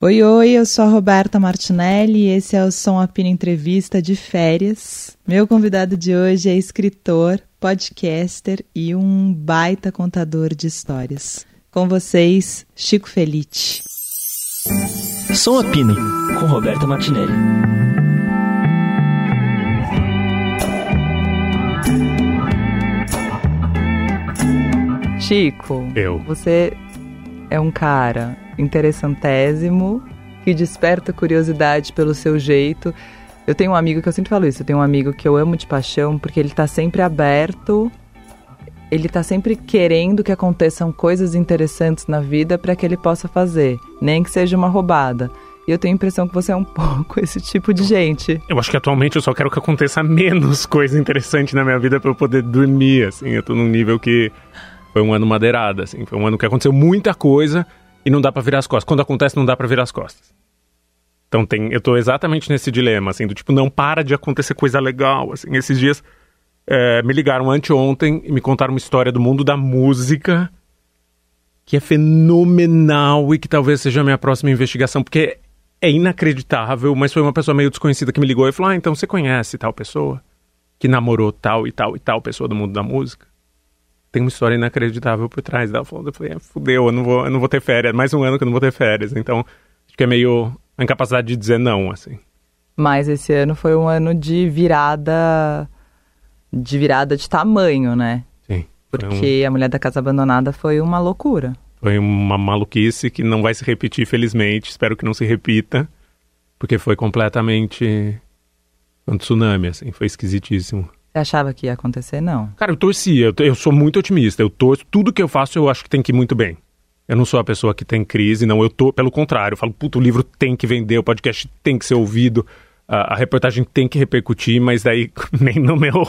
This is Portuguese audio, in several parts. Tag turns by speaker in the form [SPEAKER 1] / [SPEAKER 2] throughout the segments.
[SPEAKER 1] Oi, oi, eu sou a Roberta Martinelli e esse é o Som Apina Entrevista de Férias. Meu convidado de hoje é escritor, podcaster e um baita contador de histórias. Com vocês, Chico Felite.
[SPEAKER 2] Som Apino, com Roberta Martinelli.
[SPEAKER 1] Chico,
[SPEAKER 3] Eu.
[SPEAKER 1] você é um cara interessantésimo que desperta curiosidade pelo seu jeito. Eu tenho um amigo que eu sempre falo isso, eu tenho um amigo que eu amo de paixão porque ele tá sempre aberto, ele tá sempre querendo que aconteçam coisas interessantes na vida para que ele possa fazer, nem que seja uma roubada. E eu tenho a impressão que você é um pouco esse tipo de gente.
[SPEAKER 3] Eu acho que atualmente eu só quero que aconteça menos coisa interessante na minha vida pra eu poder dormir, assim. Eu tô num nível que foi um ano madeirado, assim. Foi um ano que aconteceu muita coisa e não dá pra virar as costas. Quando acontece, não dá pra virar as costas. Então tem, eu tô exatamente nesse dilema, assim, do tipo, não para de acontecer coisa legal, assim. Esses dias é, me ligaram anteontem e me contaram uma história do mundo da música que é fenomenal e que talvez seja a minha próxima investigação, porque é inacreditável, mas foi uma pessoa meio desconhecida que me ligou e falou: Ah, então você conhece tal pessoa que namorou tal e tal e tal pessoa do mundo da música? Tem uma história inacreditável por trás dela. Eu falei: é, fudeu, eu não, vou, eu não vou ter férias. Mais um ano que eu não vou ter férias. Então, acho que é meio a incapacidade de dizer não, assim.
[SPEAKER 1] Mas esse ano foi um ano de virada de virada de tamanho, né?
[SPEAKER 3] Sim. Foi, um-
[SPEAKER 1] Porque a mulher da casa abandonada foi uma loucura.
[SPEAKER 3] foi uma maluquice que não vai se repetir, felizmente. Espero que não se repita, porque foi completamente um tsunami, assim. Foi esquisitíssimo.
[SPEAKER 1] Você achava que ia acontecer? Não.
[SPEAKER 3] Cara, eu torcia, eu, eu sou muito otimista. Eu torço, tudo que eu faço eu acho que tem que ir muito bem. Eu não sou a pessoa que tem crise, não. Eu tô, pelo contrário, eu falo, puto, o livro tem que vender, o podcast tem que ser ouvido, a, a reportagem tem que repercutir, mas daí nem no meu.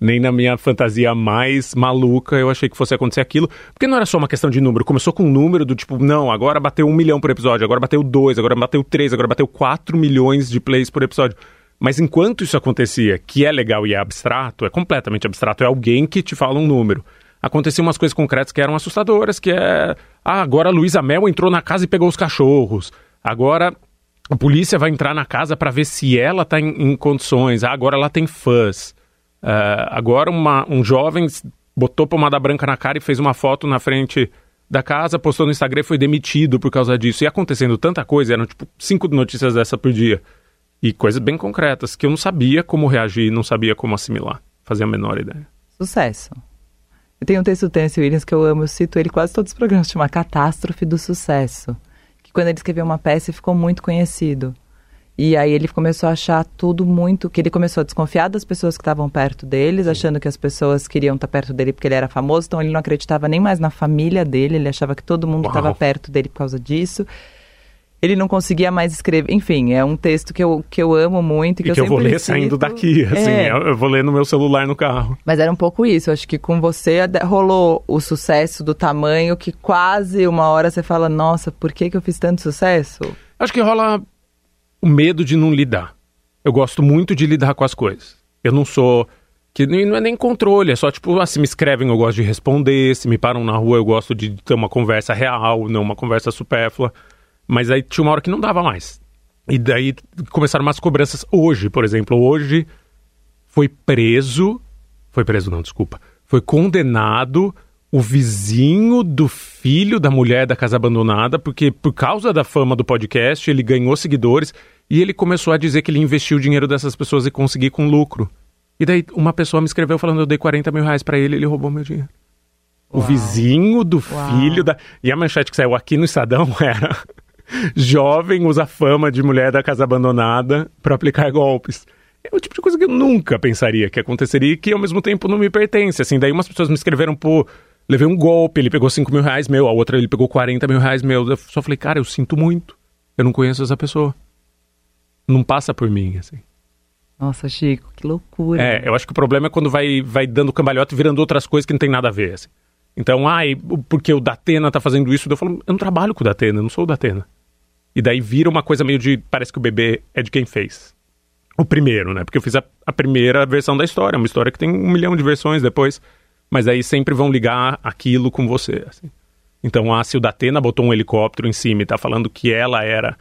[SPEAKER 3] Nem na minha fantasia mais maluca eu achei que fosse acontecer aquilo. Porque não era só uma questão de número. Começou com um número do tipo, não, agora bateu um milhão por episódio, agora bateu dois, agora bateu três, agora bateu quatro milhões de plays por episódio. Mas enquanto isso acontecia, que é legal e é abstrato, é completamente abstrato, é alguém que te fala um número. Aconteciam umas coisas concretas que eram assustadoras, que é... Ah, agora a Luísa Mel entrou na casa e pegou os cachorros. Agora a polícia vai entrar na casa para ver se ela tá em, em condições. Ah, agora ela tem fãs. Ah, agora uma- um jovem botou pomada branca na cara e fez uma foto na frente da casa, postou no Instagram e foi demitido por causa disso. E acontecendo tanta coisa, eram tipo cinco notícias dessa por dia. E coisas bem concretas que eu não sabia como reagir, não sabia como assimilar. Fazia a menor ideia.
[SPEAKER 1] Sucesso. Eu tenho um texto do Tennessee Williams que eu amo, eu cito ele quase todos os programas, chama Catástrofe do Sucesso. Que quando ele escreveu uma peça ficou muito conhecido. E aí ele começou a achar tudo muito. que ele começou a desconfiar das pessoas que estavam perto deles, achando que as pessoas queriam estar perto dele porque ele era famoso, então ele não acreditava nem mais na família dele, ele achava que todo mundo estava perto dele por causa disso. Ele não conseguia mais escrever. Enfim, é um texto que eu, que eu amo muito. E que,
[SPEAKER 3] E que eu vou ler saindo
[SPEAKER 1] cito.
[SPEAKER 3] daqui, assim.
[SPEAKER 1] É.
[SPEAKER 3] Eu, eu vou ler no meu celular no carro.
[SPEAKER 1] Mas era um pouco isso. Acho que com você rolou o sucesso do tamanho que quase uma hora você fala: Nossa, por que, que eu fiz tanto sucesso?
[SPEAKER 3] Acho que rola o medo de não lidar. Eu gosto muito de lidar com as coisas. Eu não sou. Que não é nem controle, é só tipo, ah, se me escrevem eu gosto de responder, se me param na rua eu gosto de ter uma conversa real, não uma conversa supérflua. Mas aí tinha uma hora que não dava mais. E daí começaram umas cobranças. Hoje, por exemplo, hoje foi preso. Foi preso, não, desculpa. Foi condenado o vizinho do filho da mulher da casa abandonada, porque por causa da fama do podcast, ele ganhou seguidores e ele começou a dizer que ele investiu o dinheiro dessas pessoas e conseguir com lucro. E daí uma pessoa me escreveu falando: eu dei 40 mil reais pra ele ele roubou meu dinheiro. O
[SPEAKER 1] Uau.
[SPEAKER 3] vizinho do
[SPEAKER 1] Uau.
[SPEAKER 3] filho da. E a manchete que saiu aqui no Estadão era: Jovem usa fama de mulher da casa abandonada para aplicar golpes. É o tipo de coisa que eu nunca pensaria que aconteceria e que ao mesmo tempo não me pertence. Assim, daí umas pessoas me escreveram, pô, levei um golpe, ele pegou 5 mil reais meu, a outra ele pegou 40 mil reais meu. Eu só falei, cara, eu sinto muito. Eu não conheço essa pessoa. Não passa por mim, assim.
[SPEAKER 1] Nossa, Chico, que loucura.
[SPEAKER 3] É, eu acho que o problema é quando vai, vai dando cambalhota e virando outras coisas que não tem nada a ver. Assim. Então, ai, porque o Datena tá fazendo isso, eu falo, eu não trabalho com o Datena, eu não sou o Datena. E daí vira uma coisa meio de, parece que o bebê é de quem fez. O primeiro, né? Porque eu fiz a, a primeira versão da história, uma história que tem um milhão de versões depois, mas aí sempre vão ligar aquilo com você, assim. Então a Sildatena botou um helicóptero em cima e tá falando que ela era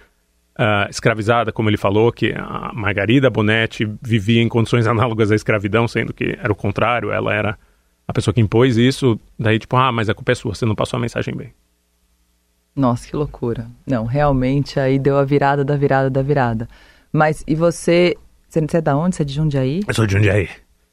[SPEAKER 3] uh, escravizada, como ele falou, que a Margarida Bonetti vivia em condições análogas à escravidão, sendo que era o contrário, ela era a pessoa que impôs isso. Daí, tipo, ah, mas a culpa é sua, você não passou a mensagem bem.
[SPEAKER 1] Nossa, que loucura. Não, realmente aí deu a virada da virada da virada. Mas e você. Você é da onde? Você é de Jundiaí?
[SPEAKER 3] Eu sou de Jundiaí.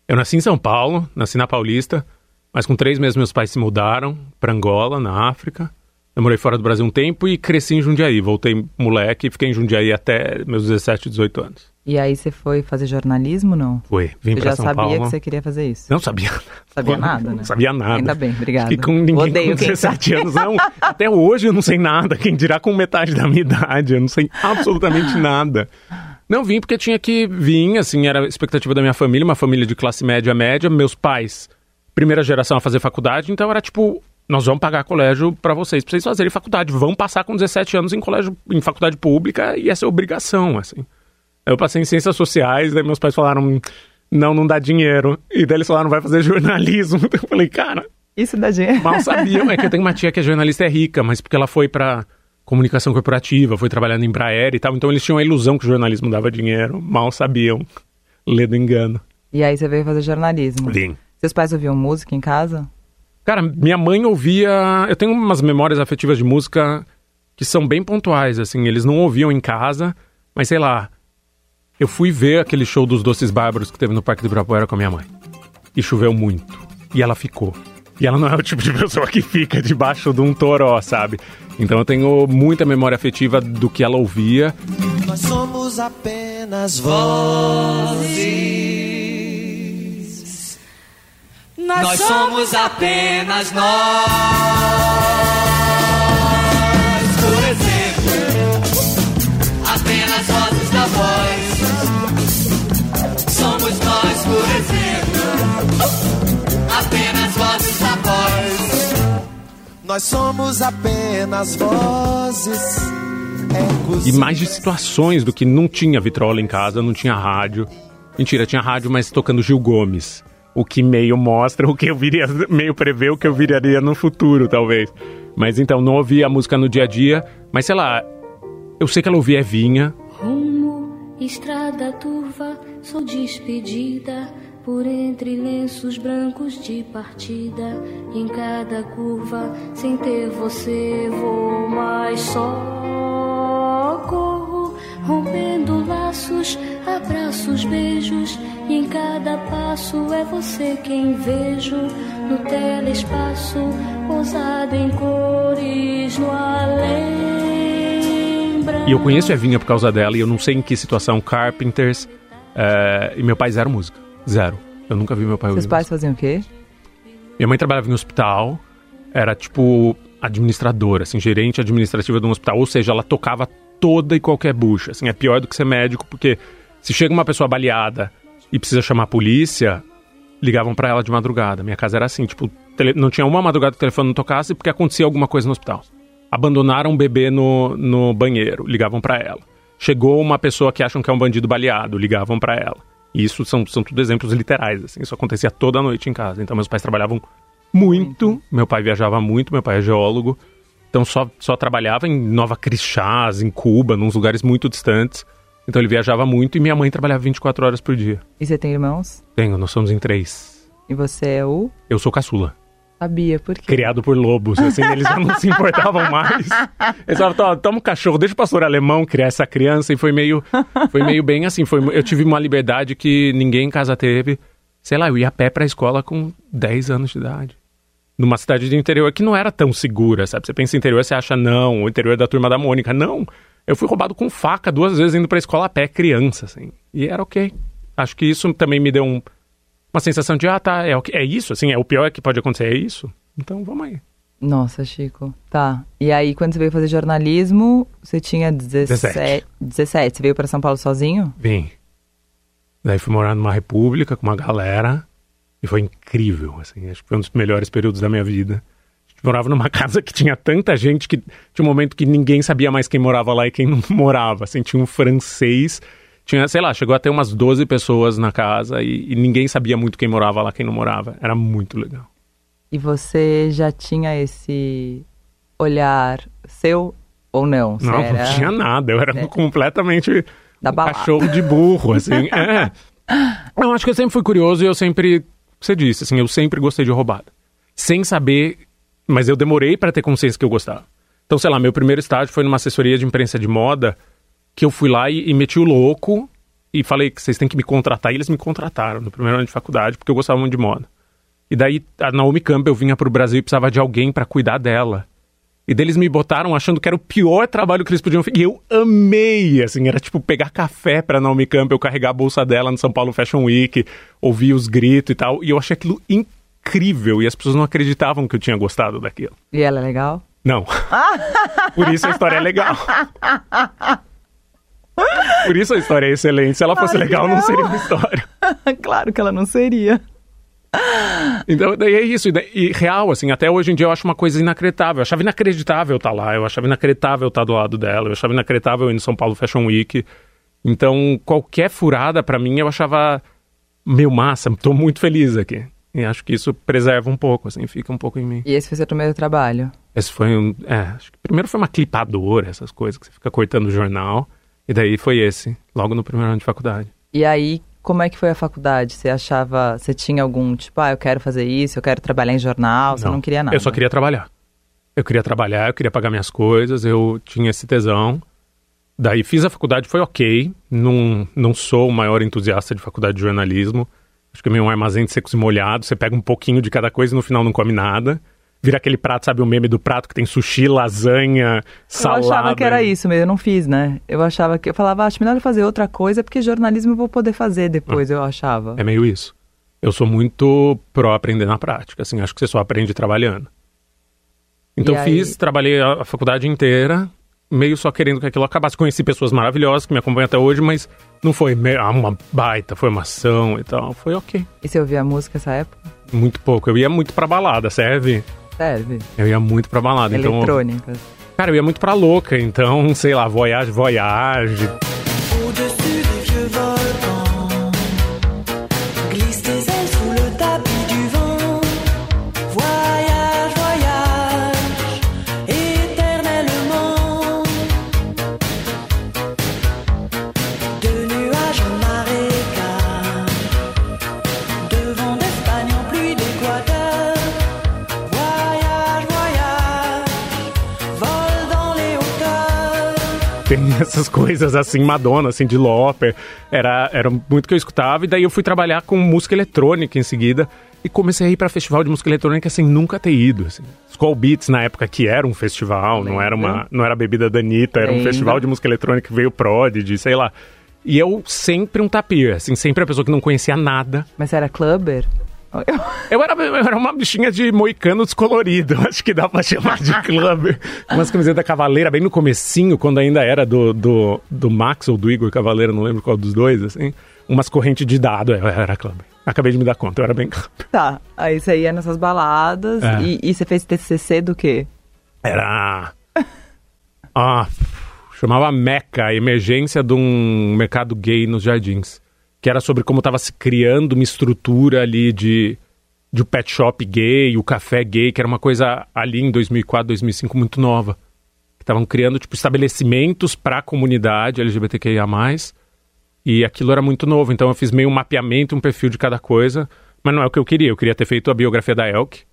[SPEAKER 3] Eu nasci em São Paulo, nasci na Paulista, mas com três meses meus pais se mudaram para Angola, na África. Eu morei fora do Brasil um tempo e cresci em Jundiaí. Voltei moleque e fiquei em Jundiaí até meus 17, 18 anos.
[SPEAKER 1] E aí você foi fazer jornalismo, não?
[SPEAKER 3] Foi, vim para
[SPEAKER 1] São
[SPEAKER 3] Paulo.
[SPEAKER 1] já sabia que você queria fazer isso?
[SPEAKER 3] Não sabia.
[SPEAKER 1] Sabia nada, né?
[SPEAKER 3] Não sabia nada.
[SPEAKER 1] Ainda bem, obrigada.
[SPEAKER 3] Fiquei com ninguém
[SPEAKER 1] Odeio
[SPEAKER 3] com 17 anos. Não, até hoje eu não sei nada. Quem dirá com metade da minha idade, eu não sei absolutamente nada. Não vim porque tinha que vir, assim, era a expectativa da minha família, uma família de classe média média, meus pais, primeira geração a fazer faculdade, então era tipo, nós vamos pagar colégio para vocês, pra vocês fazerem faculdade, vão passar com 17 anos em colégio, em faculdade pública e essa é obrigação, assim. Eu passei em ciências sociais, daí meus pais falaram, não, não dá dinheiro. E daí eles falaram, vai fazer jornalismo. Eu falei, cara...
[SPEAKER 1] Isso dá dinheiro.
[SPEAKER 3] Mal sabiam, é que eu tenho uma tia que é jornalista é rica, mas porque ela foi para comunicação corporativa, foi trabalhando em Embraer e tal, então eles tinham a ilusão que o jornalismo dava dinheiro, mal sabiam, ledo engano.
[SPEAKER 1] E aí você veio fazer jornalismo?
[SPEAKER 3] Vim.
[SPEAKER 1] Seus pais ouviam música em casa?
[SPEAKER 3] Cara, minha mãe ouvia. Eu tenho umas memórias afetivas de música que são bem pontuais, assim. Eles não ouviam em casa, mas sei lá. Eu fui ver aquele show dos Doces Bárbaros que teve no Parque do Ibirapuera com a minha mãe. E choveu muito. E ela ficou. E ela não é o tipo de pessoa que fica debaixo de um toró, sabe? Então eu tenho muita memória afetiva do que ela ouvia.
[SPEAKER 4] Nós somos apenas vozes. Nós somos apenas nós. Por exemplo, apenas vozes da voz. Apenas vozes da voz. Nós somos apenas vozes.
[SPEAKER 3] E mais de situações do que não tinha vitrola em casa, não tinha rádio. Mentira, tinha rádio, mas tocando Gil Gomes o que meio mostra o que eu viria, meio prevê o que eu viraria no futuro, talvez. Mas então, não ouvia a música no dia a dia, mas sei lá, eu sei que ela ouvia Evinha.
[SPEAKER 5] Rumo, estrada turva, sou despedida por entre lenços brancos de partida. Em cada curva, sem ter você, vou mais só. Corro, rompendo laços, abraços, beijos e em cada passo é você quem vejo no telespaço, ousado em cores no além.
[SPEAKER 3] E eu conheço a Evinha por causa dela e eu não sei em que situação Carpenters é, e meu pai zero música, zero. Eu nunca vi meu pai
[SPEAKER 1] Seus pais faziam o quê?
[SPEAKER 3] Minha mãe trabalhava em um hospital, era tipo administradora, assim, gerente administrativa de um hospital, ou seja, ela tocava toda e qualquer bucha, assim, é pior do que ser médico, porque se chega uma pessoa baleada e precisa chamar a polícia, ligavam para ela de madrugada. Minha casa era assim, tipo, tele... não tinha uma madrugada que o telefone não tocasse porque acontecia alguma coisa no hospital. Abandonaram um bebê no, no banheiro, ligavam para ela. Chegou uma pessoa que acham que é um bandido baleado, ligavam para ela. E isso são, são tudo exemplos literais, assim, isso acontecia toda noite em casa. Então meus pais trabalhavam muito, meu pai viajava muito, meu pai é geólogo, então só, só trabalhava em Nova Crixás, em Cuba, nos lugares muito distantes. Então ele viajava muito e minha mãe trabalhava 24 horas por dia.
[SPEAKER 1] E você tem irmãos?
[SPEAKER 3] Tenho, nós somos em três.
[SPEAKER 1] E você é o?
[SPEAKER 3] Eu sou caçula.
[SPEAKER 1] Sabia, por quê?
[SPEAKER 3] Criado por lobos, assim, eles já não se importavam mais. Eles falaram, toma um cachorro, deixa o pastor alemão criar essa criança. E foi meio, foi meio bem assim, foi, eu tive uma liberdade que ninguém em casa teve. Sei lá, eu ia a pé pra escola com 10 anos de idade. Numa cidade de interior que não era tão segura, sabe? Você pensa interior, você acha, não, o interior é da turma da Mônica. Não, eu fui roubado com faca duas vezes indo pra escola a pé, criança, assim. E era ok. Acho que isso também me deu um, uma sensação de, ah, tá, é, é isso, assim, é o pior que pode acontecer, é isso. Então, vamos aí.
[SPEAKER 1] Nossa, Chico. Tá. E aí, quando você veio fazer jornalismo, você tinha 17. 17. Você veio para São Paulo sozinho?
[SPEAKER 3] Vim. Daí fui morar numa república com uma galera. E foi incrível, assim. Acho que foi um dos melhores períodos da minha vida morava numa casa que tinha tanta gente que tinha um momento que ninguém sabia mais quem morava lá e quem não morava. Assim, tinha um francês, tinha, sei lá, chegou a ter umas 12 pessoas na casa e, e ninguém sabia muito quem morava lá, quem não morava. Era muito legal.
[SPEAKER 1] E você já tinha esse olhar seu ou não? Você
[SPEAKER 3] Não,
[SPEAKER 1] era-
[SPEAKER 3] não tinha nada. Eu era completamente
[SPEAKER 1] Da
[SPEAKER 3] um cachorro de burro, assim. é. Eu acho que eu sempre fui curioso e eu sempre. Você disse, assim, eu sempre gostei de roubada. Sem saber. Mas eu demorei pra ter consciência que eu gostava. Então, sei lá, meu primeiro estágio foi numa assessoria de imprensa de moda que eu fui lá e, e meti o louco e falei que vocês têm que me contratar. E eles me contrataram no primeiro ano de faculdade porque eu gostava muito de moda. E daí a Naomi Campbell vinha pro Brasil e precisava de alguém pra cuidar dela. E deles me botaram achando que era o pior trabalho que eles podiam fazer. E eu amei, assim, era tipo pegar café pra Naomi Campbell, carregar a bolsa dela no São Paulo Fashion Week, ouvir os gritos e tal. E eu achei aquilo incrível. E as pessoas não acreditavam que eu tinha gostado daquilo.
[SPEAKER 1] E ela é legal?
[SPEAKER 3] Não. Por isso a história é legal. Por isso a história é excelente. Se ela fosse
[SPEAKER 1] Claro
[SPEAKER 3] legal, não
[SPEAKER 1] não.
[SPEAKER 3] seria uma história.
[SPEAKER 1] claro que ela não seria.
[SPEAKER 3] Então, daí é isso. E, real, assim, até hoje em dia eu acho uma coisa inacreditável. Eu achava inacreditável estar lá, eu achava inacreditável estar do lado dela, eu achava inacreditável ir no São Paulo Fashion Week. Então, qualquer furada pra mim eu achava, meu, massa, tô muito feliz aqui. E acho que isso preserva um pouco, assim, fica um pouco em mim.
[SPEAKER 1] E esse foi seu primeiro trabalho?
[SPEAKER 3] Esse foi um. É, acho que primeiro foi uma clipadora, essas coisas que você fica cortando o jornal. E daí foi esse, logo no primeiro ano de faculdade.
[SPEAKER 1] E aí, como é que foi a faculdade? Você achava, você tinha algum, tipo, ah, eu quero fazer isso, eu quero trabalhar em jornal, você não queria nada?
[SPEAKER 3] Eu só queria trabalhar. Eu queria trabalhar, eu queria pagar minhas coisas, eu tinha esse tesão. Daí fiz a faculdade, foi ok. Não, não sou o maior entusiasta de faculdade de jornalismo. Acho que é meio um armazém de secos e molhados. Você pega um pouquinho de cada coisa e no final não come nada. Vira aquele prato, sabe o meme do prato que tem sushi, lasanha,
[SPEAKER 1] Eu
[SPEAKER 3] salada.
[SPEAKER 1] achava que era isso, mas eu não fiz, né? Eu achava que, eu falava, acho melhor eu fazer outra coisa, porque jornalismo eu vou poder fazer depois, eu achava.
[SPEAKER 3] É meio isso. Eu sou muito pró aprender na prática, assim, acho que você só aprende trabalhando. Então
[SPEAKER 1] aí?
[SPEAKER 3] fiz, trabalhei a, faculdade inteira, meio só querendo que aquilo acabasse. Conheci pessoas maravilhosas que me acompanham até hoje, mas não foi ah, uma baita formação e tal. Foi ok.
[SPEAKER 1] E você ouvia música nessa época?
[SPEAKER 3] Muito pouco. Eu ia muito pra balada, serve?
[SPEAKER 1] Serve.
[SPEAKER 3] Eu ia muito pra balada. Então,
[SPEAKER 1] Eletrônicas.
[SPEAKER 3] cara, eu ia muito pra louca. Então, sei lá, voyage, voyage. essas coisas assim, Madonna, assim, de Loper. Era, era muito que eu escutava. E daí eu fui trabalhar com música eletrônica em seguida. E comecei a ir pra festival de música eletrônica sem nunca ter ido. Assim. Skull Beats, na época, que era um festival, não era, uma, não era a bebida da Anitta, era um festival de música eletrônica que veio Prodigy, sei lá. E eu sempre um tapir, assim, sempre a pessoa que não conhecia nada.
[SPEAKER 1] Mas era clubber?
[SPEAKER 3] Eu era, eu era uma bichinha de moicano descolorido, acho que dá pra chamar de clubber. Umas camisetas cavaleira, bem no comecinho, quando ainda era do, do, do Max ou do Igor Cavaleira, não lembro qual dos dois, assim. Umas correntes de dado, eu era clubber. Acabei de me dar conta, eu era bem clubber.
[SPEAKER 1] Tá, aí você ia nessas baladas
[SPEAKER 3] É.
[SPEAKER 1] e, e você fez TCC do quê?
[SPEAKER 3] Era... Ah, chamava Meca, emergência de um mercado gay nos jardins. Que era sobre como estava se criando uma estrutura ali de, de um pet shop gay, o café gay, que era uma coisa ali em 2004, 2005 muito nova. Estavam criando tipo estabelecimentos para a comunidade LGBTQIA+. E aquilo era muito novo, então eu fiz meio um mapeamento, um perfil de cada coisa. Mas não é o que eu queria, eu queria ter feito a biografia da Elk.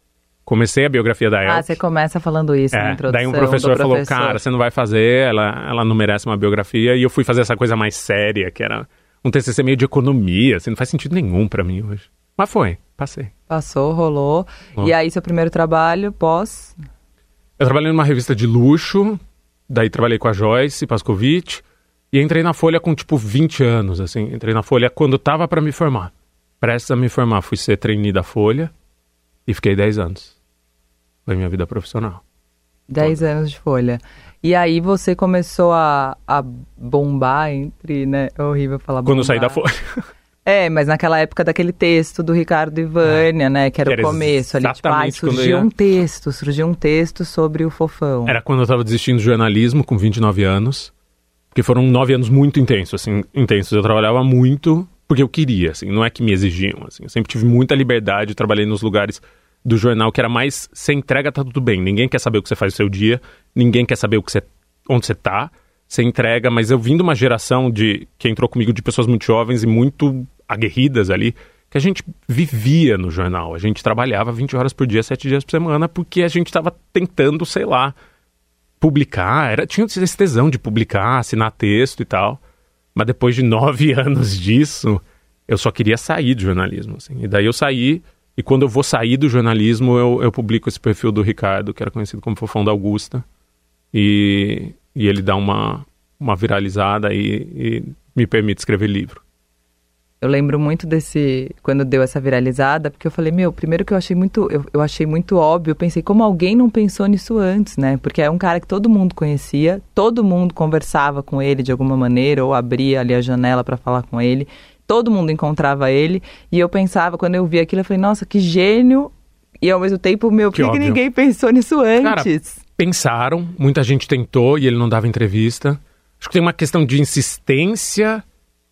[SPEAKER 3] Comecei a biografia da Elk.
[SPEAKER 1] Ah, você começa falando isso na
[SPEAKER 3] É,
[SPEAKER 1] introdução
[SPEAKER 3] daí um
[SPEAKER 1] do
[SPEAKER 3] professor, falou,
[SPEAKER 1] professor.
[SPEAKER 3] cara, você não vai fazer, ela, ela não merece uma biografia. E eu fui fazer essa coisa mais séria, que era um TCC meio de economia, assim, não faz sentido nenhum pra mim hoje. Mas foi, passei.
[SPEAKER 1] Passou, rolou.
[SPEAKER 3] Ó.
[SPEAKER 1] E aí, seu primeiro trabalho, pós...
[SPEAKER 3] Eu trabalhei numa revista de luxo, daí trabalhei com a Joyce Pascovitch, e entrei na Folha com, tipo, 20 anos, assim. Entrei na Folha quando tava pra me formar. Prestes a me formar, fui ser trainee da Folha e fiquei 10 anos. Foi minha vida profissional.
[SPEAKER 1] 10 anos de folha. E aí você começou a, a bombar entre, né? É horrível falar
[SPEAKER 3] Quando eu saí da
[SPEAKER 1] bombar.
[SPEAKER 3] Folha.
[SPEAKER 1] É, mas naquela época daquele texto do Ricardo e Vânia, né? Que era
[SPEAKER 3] Que
[SPEAKER 1] o
[SPEAKER 3] era
[SPEAKER 1] começo ali. Tipo,
[SPEAKER 3] quando
[SPEAKER 1] surgiu
[SPEAKER 3] ia-
[SPEAKER 1] um texto, surgiu um texto sobre o fofão.
[SPEAKER 3] Era quando eu tava desistindo do jornalismo, com 29 anos. Porque foram nove anos muito intensos, assim, intensos. Eu trabalhava muito porque eu queria, assim, não é que me exigiam, assim. Eu sempre tive muita liberdade, trabalhei nos lugares do jornal que era mais você entrega, tá tudo bem. Ninguém quer saber o que você faz no seu dia, ninguém quer saber o que você, onde você tá. Você entrega, mas eu vim de uma geração de que entrou comigo de pessoas muito jovens e muito aguerridas ali, que a gente vivia no jornal. A gente trabalhava 20 horas por dia, 7 dias por semana, porque a gente estava tentando, sei lá, publicar. Era, tinha esse tesão de publicar, assinar texto e tal. Mas depois de nove anos disso, eu só queria sair do jornalismo. Assim. E daí eu saí, e quando eu vou sair do jornalismo, eu, eu publico esse perfil do Ricardo, que era conhecido como Fofão da Augusta. E, e ele dá uma, uma viralizada e, e me permite escrever livro.
[SPEAKER 1] Eu lembro muito desse quando deu essa viralizada, porque eu falei, meu, primeiro que eu achei muito, eu, eu, achei muito óbvio, eu pensei como alguém não pensou nisso antes, né? Porque é um cara que todo mundo conhecia, todo mundo conversava com ele de alguma maneira ou abria ali a janela para falar com ele, todo mundo encontrava ele, e eu pensava quando eu vi aquilo, eu falei, nossa, que gênio! E ao mesmo tempo, meu, por que, que ninguém pensou nisso antes?
[SPEAKER 3] Cara, pensaram, muita gente tentou e ele não dava entrevista. Acho que tem uma questão de insistência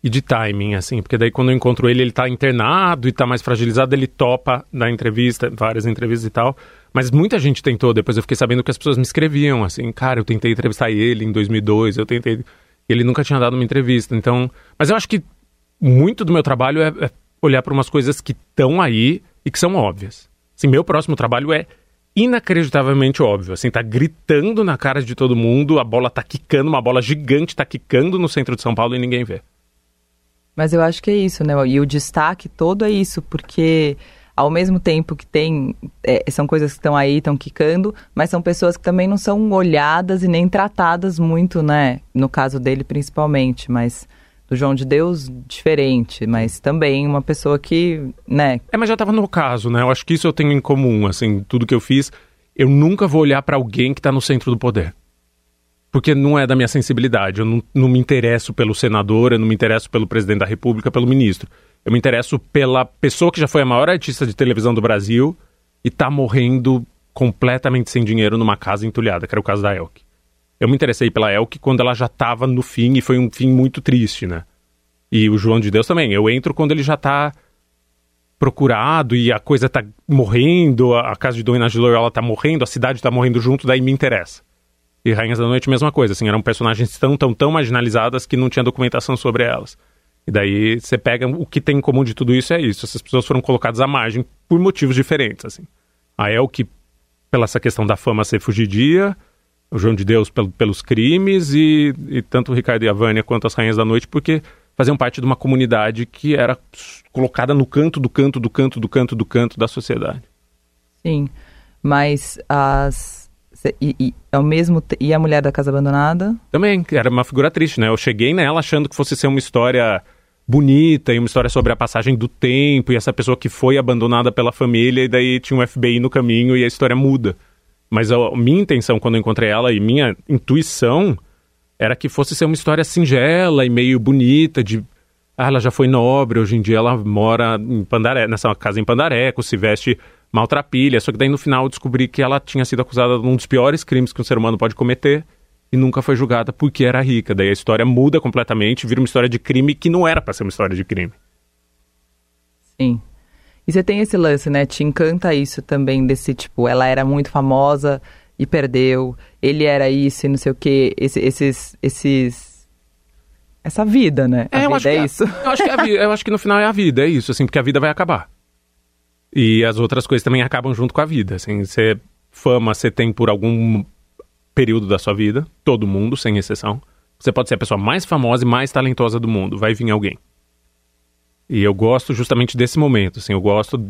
[SPEAKER 3] e de timing, assim, porque daí quando eu encontro ele, ele tá internado e tá mais fragilizado, ele topa na entrevista, várias entrevistas e tal. Mas muita gente tentou, depois eu fiquei sabendo que as pessoas me escreviam, assim, cara, eu tentei entrevistar ele em 2002, eu tentei. Ele nunca tinha dado uma entrevista, então. Mas eu acho que muito do meu trabalho é, é olhar para umas coisas que estão aí e que são óbvias. Assim, meu próximo trabalho é inacreditavelmente óbvio. Assim, tá gritando na cara de todo mundo, a bola tá quicando, uma bola gigante tá quicando no centro de São Paulo e ninguém vê.
[SPEAKER 1] Mas eu acho que é isso, né? E o destaque todo é isso, porque ao mesmo tempo que tem. É, são coisas que estão aí, estão quicando, mas são pessoas que também não são olhadas e nem tratadas muito, né? No caso dele, principalmente, mas. Do João de Deus, diferente, mas também uma pessoa que, né?
[SPEAKER 3] É, mas já estava no caso, né? Eu acho que isso eu tenho em comum, assim, tudo que eu fiz. Eu nunca vou olhar para alguém que está no centro do poder porque não é da minha sensibilidade. Eu não, não me interesso pelo senador, eu não me interesso pelo presidente da República, pelo ministro. Eu me interesso pela pessoa que já foi a maior artista de televisão do Brasil e está morrendo completamente sem dinheiro numa casa entulhada, que era o caso da Elke. Eu me interessei pela Elke quando ela já estava no fim e foi um fim muito triste, né? E o João de Deus também. Eu entro quando ele já está procurado e a coisa está morrendo, a casa de Dona ela está morrendo, a cidade está morrendo junto, daí me interessa. E Rainhas da Noite, mesma coisa, assim, eram personagens tão, tão, tão marginalizadas que não tinha documentação sobre elas. E daí você pega o que tem em comum de tudo isso é isso. Essas pessoas foram colocadas à margem por motivos diferentes, assim. A Elke, pela essa questão da fama ser fugidia, o João de Deus pel, pelos crimes e, e, tanto o Ricardo e a Vânia quanto as Rainhas da Noite, porque faziam parte de uma comunidade que era colocada no canto do canto do canto do canto do canto da sociedade.
[SPEAKER 1] Sim, mas as e, e, ao mesmo e a mulher da casa abandonada?
[SPEAKER 3] Também, era uma figura triste, né? Eu cheguei nela achando que fosse ser uma história bonita e uma história sobre a passagem do tempo e essa pessoa que foi abandonada pela família e daí tinha um FBI no caminho e a história muda. Mas a minha intenção quando eu encontrei ela e minha intuição era que fosse ser uma história singela e meio bonita de ah, ela já foi nobre, hoje em dia ela mora em Pandaré, nessa casa em Pandareco, se veste maltrapilha. Só que daí no final eu descobri que ela tinha sido acusada de um dos piores crimes que um ser humano pode cometer e nunca foi julgada porque era rica. Daí a história muda completamente, vira uma história de crime que não era para ser uma história de crime.
[SPEAKER 1] Sim. E você tem esse lance, né? Te encanta isso também, desse tipo, ela era muito famosa e perdeu, ele era isso e não sei o quê, esse, esses, esses essa vida, né? A
[SPEAKER 3] é,
[SPEAKER 1] vida
[SPEAKER 3] eu acho
[SPEAKER 1] é
[SPEAKER 3] que
[SPEAKER 1] isso.
[SPEAKER 3] É, eu, acho que é eu acho que no final é a vida, é isso, assim, porque a vida vai acabar. E as outras coisas também acabam junto com a vida. Assim, você, fama você tem por algum período da sua vida, todo mundo, sem exceção. Você pode ser a pessoa mais famosa e mais talentosa do mundo, vai vir alguém. E eu gosto justamente desse momento, assim, eu gosto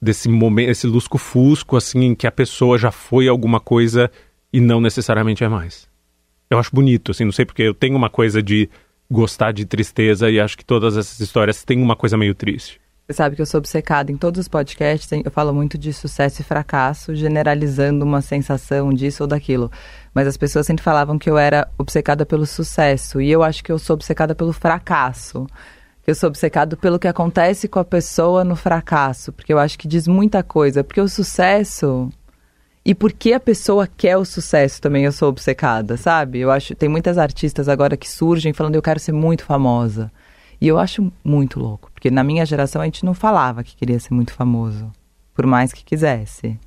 [SPEAKER 3] desse momento, esse lusco-fusco, assim, em que a pessoa já foi alguma coisa e não necessariamente é mais. Eu acho bonito, assim, não sei porque eu tenho uma coisa de gostar de tristeza e acho que todas essas histórias têm uma coisa meio triste.
[SPEAKER 1] Você sabe que eu sou obcecada em todos os podcasts, eu falo muito de sucesso e fracasso, generalizando uma sensação disso ou daquilo. Mas as pessoas sempre falavam que eu era obcecada pelo sucesso, e eu acho que eu sou obcecada pelo fracasso. Eu sou obcecado pelo que acontece com a pessoa no fracasso, porque eu acho que diz muita coisa. Porque o sucesso e por que a pessoa quer o sucesso também eu sou obcecada, sabe? Eu acho tem muitas artistas agora que surgem falando eu quero ser muito famosa. E eu acho muito louco, porque na minha geração a gente não falava que queria ser muito famoso. por mais que quisesse.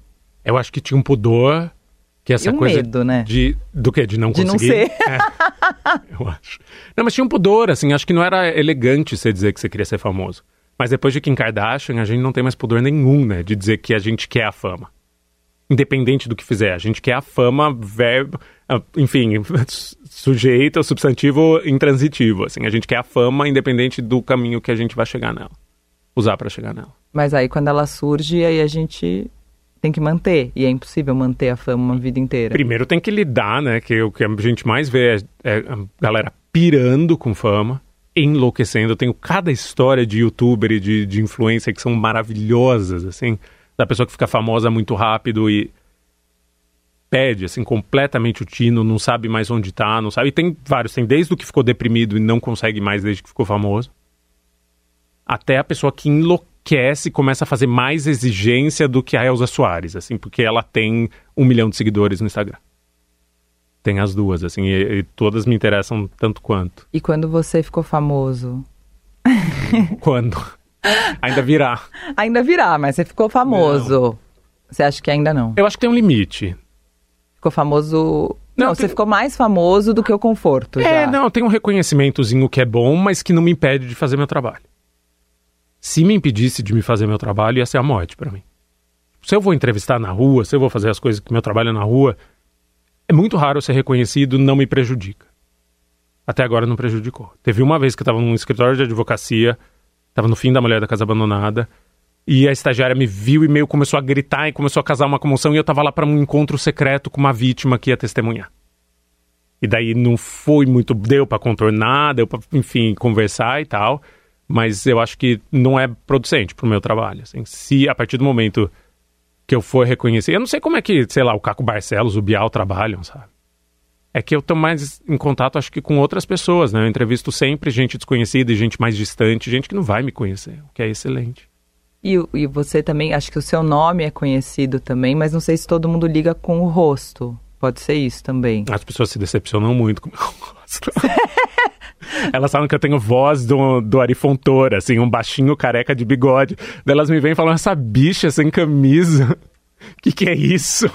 [SPEAKER 3] Eu acho que tinha um pudor, que essa
[SPEAKER 1] E um
[SPEAKER 3] coisa
[SPEAKER 1] medo, né?
[SPEAKER 3] de do que de não
[SPEAKER 1] De não
[SPEAKER 3] conseguir.
[SPEAKER 1] ser.
[SPEAKER 3] É, eu acho. Não, mas tinha um pudor, assim, acho que não era elegante você dizer que você queria ser famoso. Mas depois de Kim Kardashian, a gente não tem mais pudor nenhum, né, de dizer que a gente quer a fama. Independente do que fizer, a gente quer a fama, verbo, ah, enfim, sujeito, substantivo intransitivo, assim, a gente quer a fama independente do caminho que a gente vai chegar nela. Usar pra chegar nela.
[SPEAKER 1] Mas aí quando ela surge, aí a gente tem que manter. E é impossível manter a fama uma vida inteira.
[SPEAKER 3] Primeiro tem que lidar, né? Que o que a gente mais vê é, é a galera pirando com fama, enlouquecendo. Eu tenho cada história de youtuber e de, de influencer que são maravilhosas, assim. Da pessoa que fica famosa muito rápido e perde, assim, completamente o tino, não sabe mais onde tá, não sabe. E tem vários, tem desde o que ficou deprimido e não consegue mais desde que ficou famoso, até a pessoa que enlouquece e começa a fazer mais exigência do que a Elza Soares, assim, porque ela tem um milhão de seguidores no Instagram. Tem as duas, assim, e, e todas me interessam tanto quanto.
[SPEAKER 1] E quando você ficou famoso?
[SPEAKER 3] Quando? Ainda virá.
[SPEAKER 1] Ainda virá, mas você ficou famoso. Você acha que ainda não?
[SPEAKER 3] Eu acho que tem um limite.
[SPEAKER 1] Ficou famoso. Não,
[SPEAKER 3] Não,
[SPEAKER 1] você
[SPEAKER 3] tem-
[SPEAKER 1] ficou mais famoso do que o conforto.
[SPEAKER 3] É,
[SPEAKER 1] já.
[SPEAKER 3] não, tem um reconhecimentozinho que é bom, mas que não me impede de fazer meu trabalho. Se me impedisse de me fazer meu trabalho, ia ser a morte pra mim. Se eu vou entrevistar na rua, se eu vou fazer as coisas que meu trabalho é na rua, é muito raro ser reconhecido, não me prejudica. Até agora não prejudicou. Teve uma vez que eu tava num escritório de advocacia, tava no fim da Mulher da Casa Abandonada, e a estagiária me viu e meio começou a gritar e começou a causar uma comoção, e eu tava lá para um encontro secreto com uma vítima que ia testemunhar. E daí não foi muito. Deu pra contornar, deu pra, enfim, conversar e tal. Mas eu acho que não é producente pro meu trabalho. assim. se a partir do momento que eu for reconhecer. Eu não sei como é que, sei lá, o Caco Barcelos, o Bial trabalham, sabe? É que eu tô mais em contato, acho que com outras pessoas, né? Eu entrevisto sempre gente desconhecida e gente mais distante, gente que não vai me conhecer, o que é excelente.
[SPEAKER 1] E, o- e você também, acho que o seu nome é conhecido também, mas não sei se todo mundo liga com o rosto. Pode ser isso também.
[SPEAKER 3] As pessoas se decepcionam muito com o meu rosto. Elas falam que eu tenho voz do, do Ari Fontoura, assim, um baixinho careca de bigode. Daí elas me vêm e falam, essa bicha sem camisa. Que que é isso?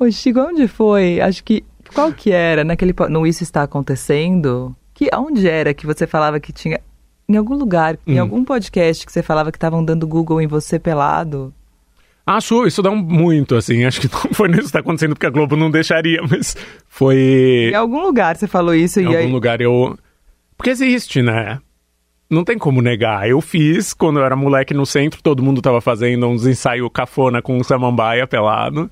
[SPEAKER 1] Ô, Chico, onde foi? Acho que. Qual que era? Naquele. No Isso Está Acontecendo? Que, onde era que você falava que tinha. Em algum lugar, em
[SPEAKER 3] Hum.
[SPEAKER 1] algum podcast que você falava que estavam dando Google em você pelado?
[SPEAKER 3] Acho, isso dá um muito, assim. Acho que não foi nisso que está acontecendo porque a Globo não deixaria, mas foi.
[SPEAKER 1] Em algum lugar você falou isso
[SPEAKER 3] Em
[SPEAKER 1] e
[SPEAKER 3] algum
[SPEAKER 1] aí.
[SPEAKER 3] lugar eu. Porque existe, né? Não tem como negar. Eu fiz quando eu era moleque no centro, todo mundo tava fazendo uns ensaios cafona com um samambaia pelado.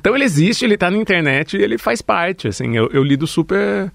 [SPEAKER 3] Então ele existe, ele tá na internet e ele faz parte, assim. Eu, eu lido super.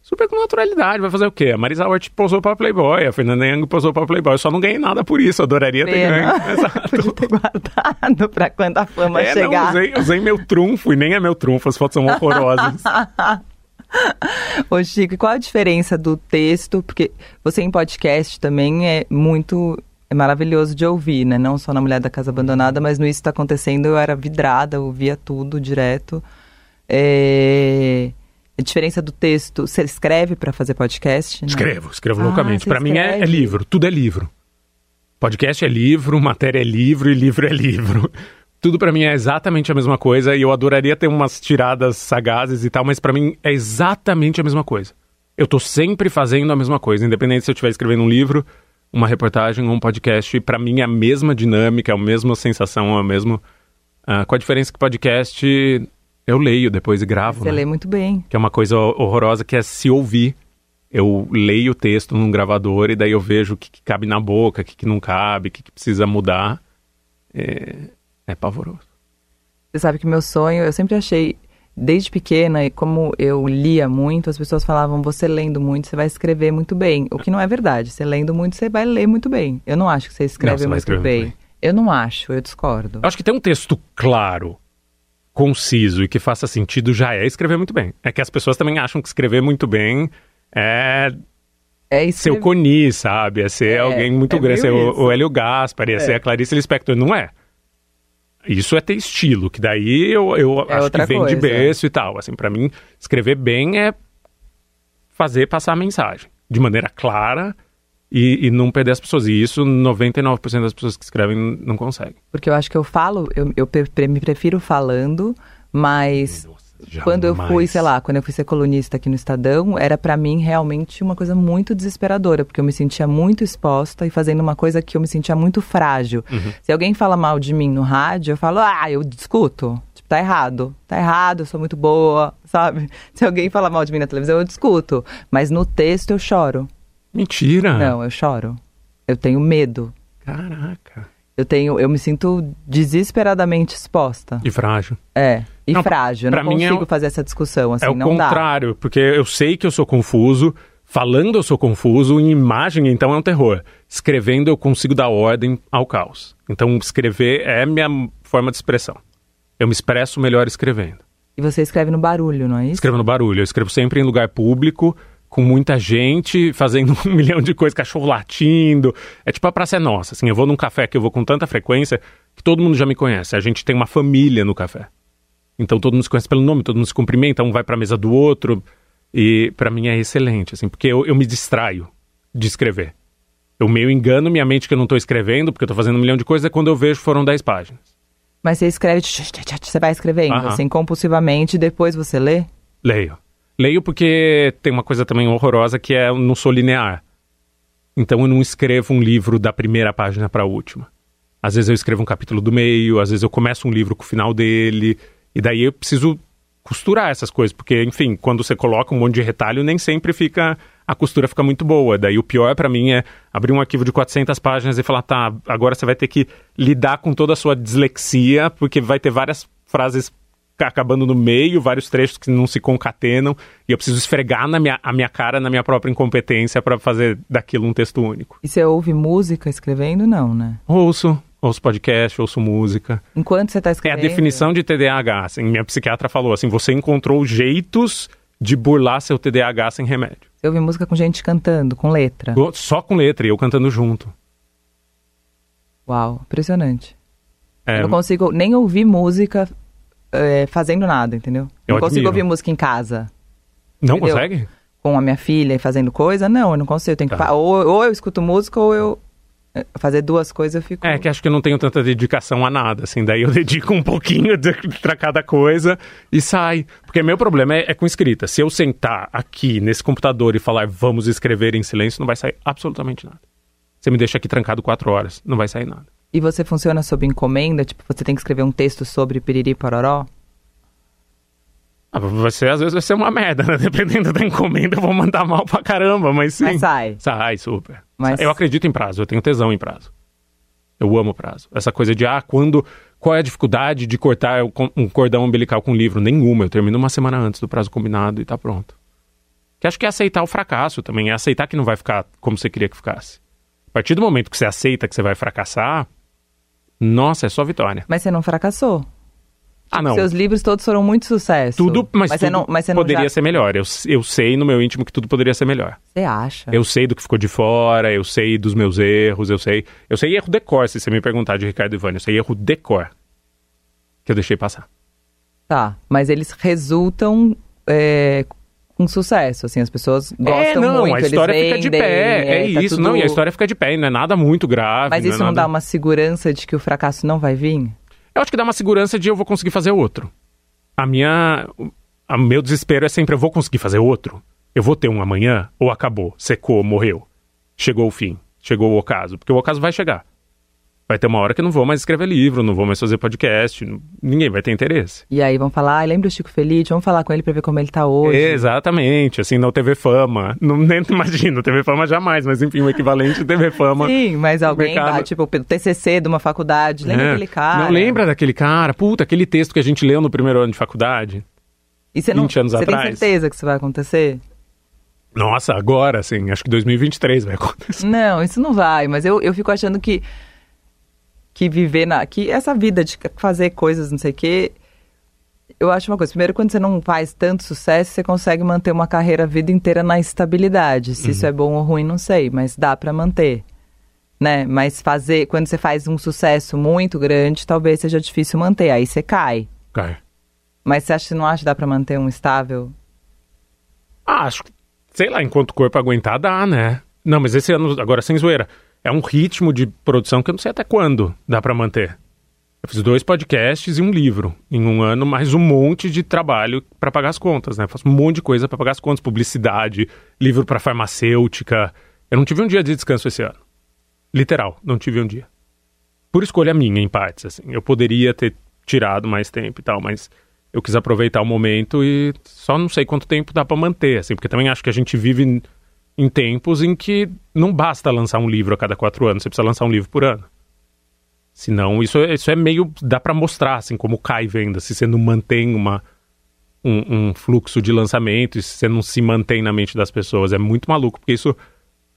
[SPEAKER 3] Super com naturalidade. Vai fazer o quê? A Marisa Hort posou pra Playboy, a Fernanda Young posou pra Playboy. Eu só não ganhei nada por isso, adoraria ter
[SPEAKER 1] Pena.
[SPEAKER 3] ganho. Exato.
[SPEAKER 1] Podia ter guardado pra quando a fama
[SPEAKER 3] É, não,
[SPEAKER 1] chegar.
[SPEAKER 3] usei, usei meu trunfo e nem é meu trunfo, as fotos são horrorosas.
[SPEAKER 1] Ô, Chico, qual a diferença do texto? Porque você em podcast também é muito. É maravilhoso de ouvir, né? Não só na Mulher da Casa Abandonada, mas no Isso Tá Acontecendo eu era vidrada, eu ouvia tudo direto. É... A diferença do texto. Você escreve pra fazer podcast? Não?
[SPEAKER 3] Escrevo, escrevo
[SPEAKER 1] Ah,
[SPEAKER 3] loucamente. Pra mim é, é livro, tudo é livro. Podcast é livro, matéria é livro e livro é livro. Tudo pra mim é exatamente a mesma coisa e eu adoraria ter umas tiradas sagazes e tal, mas pra mim é exatamente a mesma coisa. Eu tô sempre fazendo a mesma coisa, independente se eu estiver escrevendo um livro, uma reportagem ou um podcast, pra mim é a mesma dinâmica, é a mesma sensação, é o mesmo. ah, com a diferença que podcast eu leio depois e gravo.
[SPEAKER 1] Você
[SPEAKER 3] né?
[SPEAKER 1] lê muito bem.
[SPEAKER 3] que é uma coisa horrorosa que é se ouvir. Eu leio o texto num gravador e daí eu vejo o que, que cabe na boca, o que, que não cabe, o que, que precisa mudar. É, é pavoroso.
[SPEAKER 1] Você sabe que meu sonho, eu sempre achei, desde pequena, e como eu lia muito, as pessoas falavam, você lendo muito, você vai escrever muito bem. O que não é verdade. Você lendo muito, você vai ler muito bem. Eu não acho que você escreve
[SPEAKER 3] você vai
[SPEAKER 1] muito
[SPEAKER 3] escrever
[SPEAKER 1] bem.
[SPEAKER 3] muito
[SPEAKER 1] Eu não acho, eu discordo.
[SPEAKER 3] Eu acho que ter um texto claro, conciso e que faça sentido já é escrever muito bem. É que as pessoas também acham que escrever muito bem é
[SPEAKER 1] É
[SPEAKER 3] ser o
[SPEAKER 1] escrever...
[SPEAKER 3] Coni, sabe? É ser
[SPEAKER 1] É,
[SPEAKER 3] alguém muito
[SPEAKER 1] é
[SPEAKER 3] grande, ser o, o Hélio Gaspar, ia
[SPEAKER 1] É.
[SPEAKER 3] ser a Clarice Lispector. Não é. Isso é ter estilo, que daí eu, eu
[SPEAKER 1] É
[SPEAKER 3] acho que vem de
[SPEAKER 1] coisa.
[SPEAKER 3] berço e tal. Assim, para mim, escrever bem é fazer passar a mensagem de maneira clara e, e não perder as pessoas. E isso 99% das pessoas que escrevem não conseguem.
[SPEAKER 1] Porque eu acho que eu falo, eu, eu pre- me prefiro falando, mas quando eu fui,
[SPEAKER 3] Jamais.
[SPEAKER 1] sei lá, quando eu fui ser colunista aqui no Estadão, era pra mim realmente uma coisa muito desesperadora, porque eu me sentia muito exposta e fazendo uma coisa que eu me sentia muito frágil. Se alguém fala mal de mim no rádio, eu falo, ah, eu discuto. Tipo, tá errado. Tá errado, eu sou muito boa, sabe? Se alguém fala mal de mim na televisão, eu discuto. Mas no texto eu choro.
[SPEAKER 3] Mentira!
[SPEAKER 1] Não, eu choro. Eu tenho medo.
[SPEAKER 3] Caraca.
[SPEAKER 1] Eu tenho, eu me sinto desesperadamente exposta.
[SPEAKER 3] E frágil.
[SPEAKER 1] É. E
[SPEAKER 3] Não,
[SPEAKER 1] frágil. Eu não
[SPEAKER 3] mim é
[SPEAKER 1] consigo
[SPEAKER 3] o-
[SPEAKER 1] fazer essa discussão, assim,
[SPEAKER 3] é o
[SPEAKER 1] não dá.
[SPEAKER 3] contrário, porque eu sei que eu sou confuso, falando eu sou confuso, em imagem então é um terror. Escrevendo eu consigo dar ordem ao caos. Então escrever é minha forma de expressão. Eu me expresso melhor escrevendo.
[SPEAKER 1] E você escreve no barulho, não é isso?
[SPEAKER 3] Escrevo no barulho, eu escrevo sempre em lugar público, com muita gente, fazendo um milhão de coisas, cachorro latindo. É tipo a praça é nossa, assim, eu vou num café que eu vou com tanta frequência que todo mundo já me conhece. A gente tem uma família no café. Então todo mundo se conhece pelo nome, todo mundo se cumprimenta, um vai pra mesa do outro. E pra mim é excelente, assim, porque eu, eu me distraio de escrever. Eu meio engano minha mente que eu não tô escrevendo, porque eu tô fazendo um milhão de coisas, é quando eu vejo foram 10 páginas.
[SPEAKER 1] Mas você escreve, você vai escrevendo,
[SPEAKER 3] Aham.
[SPEAKER 1] assim, compulsivamente, e depois você lê?
[SPEAKER 3] Leio. Leio porque tem uma coisa também horrorosa que é eu não sou linear. Então eu não escrevo um livro da primeira página para a última. Às vezes eu escrevo um capítulo do meio, às vezes eu começo um livro com o final dele, e daí eu preciso costurar essas coisas, porque enfim, quando você coloca um monte de retalho, nem sempre fica a costura fica muito boa. Daí o pior para mim é abrir um arquivo de 400 páginas e falar, tá, agora você vai ter que lidar com toda a sua dislexia, porque vai ter várias frases acabando no meio, vários trechos que não se concatenam, e eu preciso esfregar na minha, a minha cara na minha própria incompetência para fazer daquilo um texto único.
[SPEAKER 1] E você ouve música escrevendo? Não, né?
[SPEAKER 3] Ouço, ouço podcast, ouço música.
[SPEAKER 1] Enquanto você tá
[SPEAKER 3] É a
[SPEAKER 1] escrevendo...
[SPEAKER 3] definição de TDAH. Assim, minha psiquiatra falou assim: você encontrou jeitos de burlar seu TDAH sem remédio.
[SPEAKER 1] Você ouve música com gente cantando, com letra.
[SPEAKER 3] Só com letra e eu cantando junto.
[SPEAKER 1] Uau, impressionante.
[SPEAKER 3] É,
[SPEAKER 1] Eu não consigo nem ouvir música é, fazendo nada, entendeu?
[SPEAKER 3] Eu
[SPEAKER 1] não consigo
[SPEAKER 3] admiro.
[SPEAKER 1] ouvir música em casa.
[SPEAKER 3] não
[SPEAKER 1] entendeu?
[SPEAKER 3] consegue?
[SPEAKER 1] Com a minha filha e fazendo coisa. Não, eu não consigo. Eu tenho que
[SPEAKER 3] Tá.
[SPEAKER 1] pa- ou, ou eu escuto música ou eu... Fazer duas coisas eu fico...
[SPEAKER 3] É, que acho que eu não tenho tanta dedicação a nada, assim, daí eu dedico um pouquinho pra cada coisa e sai. Porque meu problema é, é com escrita. Se eu sentar aqui nesse computador e falar vamos escrever em silêncio, não vai sair absolutamente nada. Você me deixa aqui trancado quatro horas, não vai sair nada.
[SPEAKER 1] E você funciona sob encomenda? Tipo, você tem que escrever um texto sobre piriri pororó?
[SPEAKER 3] Ah, vai ser, às vezes vai ser uma merda, né? Dependendo da encomenda, eu vou mandar mal pra caramba, mas sim.
[SPEAKER 1] Mas sai.
[SPEAKER 3] Sai, super.
[SPEAKER 1] Mas-
[SPEAKER 3] Eu acredito em prazo, eu tenho tesão em prazo. Eu amo prazo. Essa coisa de, ah, quando. Qual é a dificuldade de cortar um cordão umbilical com livro? Nenhuma. Eu termino uma semana antes do prazo combinado e tá pronto. Que acho que é aceitar o fracasso também. É aceitar que não vai ficar como você queria que ficasse. A partir do momento que você aceita que você vai fracassar, nossa, é só vitória.
[SPEAKER 1] Mas você não fracassou.
[SPEAKER 3] Ah, não.
[SPEAKER 1] Seus livros todos foram muito sucesso.
[SPEAKER 3] Tudo, mas,
[SPEAKER 1] você
[SPEAKER 3] tudo
[SPEAKER 1] não, mas você não
[SPEAKER 3] poderia
[SPEAKER 1] já...
[SPEAKER 3] ser melhor. Eu, eu sei no meu íntimo que tudo poderia ser melhor.
[SPEAKER 1] Você acha?
[SPEAKER 3] Eu sei do que ficou de fora, eu sei dos meus erros, eu sei. Eu sei erro decor, se você me perguntar de Ricardo Ivani. Eu sei erro decor. Que eu deixei passar.
[SPEAKER 1] Tá, mas eles resultam é, com sucesso, assim, as pessoas gostam
[SPEAKER 3] é, não,
[SPEAKER 1] muito,
[SPEAKER 3] a história fica de
[SPEAKER 1] vendem,
[SPEAKER 3] pé. É,
[SPEAKER 1] tá
[SPEAKER 3] isso,
[SPEAKER 1] tudo-
[SPEAKER 3] não, e a história fica de pé, não é nada muito grave.
[SPEAKER 1] Mas isso
[SPEAKER 3] é
[SPEAKER 1] não
[SPEAKER 3] nada...
[SPEAKER 1] dá uma segurança de que o fracasso não vai vir?
[SPEAKER 3] Eu acho que dá uma segurança de eu vou conseguir fazer outro. A minha. O meu desespero é sempre: eu vou conseguir fazer outro? Eu vou ter um amanhã? Ou acabou? Secou, morreu? Chegou o fim? Chegou o ocaso? Porque o ocaso vai chegar. Vai ter uma hora que eu não vou mais escrever livro, não vou mais fazer podcast, ninguém vai ter interesse.
[SPEAKER 1] E aí vão falar, ah, lembra o Chico Feliz? Vamos falar com ele pra ver como ele tá hoje.
[SPEAKER 3] Exatamente, assim, não TV Fama. Não, nem imagino, TV Fama jamais, mas enfim, o equivalente de TV Fama.
[SPEAKER 1] Sim, mas alguém
[SPEAKER 3] mercado-
[SPEAKER 1] vai, tipo, pelo TCC de uma faculdade, lembra
[SPEAKER 3] É.
[SPEAKER 1] aquele cara?
[SPEAKER 3] Não lembra daquele cara? Puta, aquele texto que a gente leu no primeiro ano de faculdade.
[SPEAKER 1] E você não,
[SPEAKER 3] 20 anos
[SPEAKER 1] você tem
[SPEAKER 3] atrás?
[SPEAKER 1] certeza que isso vai acontecer?
[SPEAKER 3] Nossa, agora, assim, acho que 2023 vai acontecer.
[SPEAKER 1] Não, isso não vai, mas eu, eu fico achando que que viver na que essa vida de fazer coisas, não sei o quê, eu acho uma coisa, primeiro quando você não faz tanto sucesso, você consegue manter uma carreira a vida inteira na estabilidade. Se isso é bom ou ruim, não sei, mas dá pra manter. Né? Mas fazer, quando você faz um sucesso muito grande, talvez seja difícil manter, aí você cai.
[SPEAKER 3] Cara,
[SPEAKER 1] Mas você acha que não acha que dá pra manter um estável?
[SPEAKER 3] ah, acho que, sei lá, enquanto o corpo aguentar, dá, né? Não, mas esse ano, agora sem zoeira, é um ritmo de produção que eu não sei até quando dá pra manter. Eu fiz dois podcasts e um livro em um ano, mais um monte de trabalho pra pagar as contas, né? Eu faço um monte de coisa pra pagar as contas, publicidade, livro pra farmacêutica. Eu não tive um dia de descanso esse ano. Literal, não tive um dia. Por escolha minha, em partes, assim. Eu poderia ter tirado mais tempo e tal, mas eu quis aproveitar o momento e só não sei quanto tempo dá pra manter, assim, porque também acho que a gente vive em, em tempos em que não basta lançar um livro a cada quatro anos, você precisa lançar um livro por ano. Senão, isso, isso é meio. dá pra mostrar, assim, como cai venda, se você não mantém uma, um, um fluxo de lançamento, se você não se mantém na mente das pessoas. É muito maluco, porque isso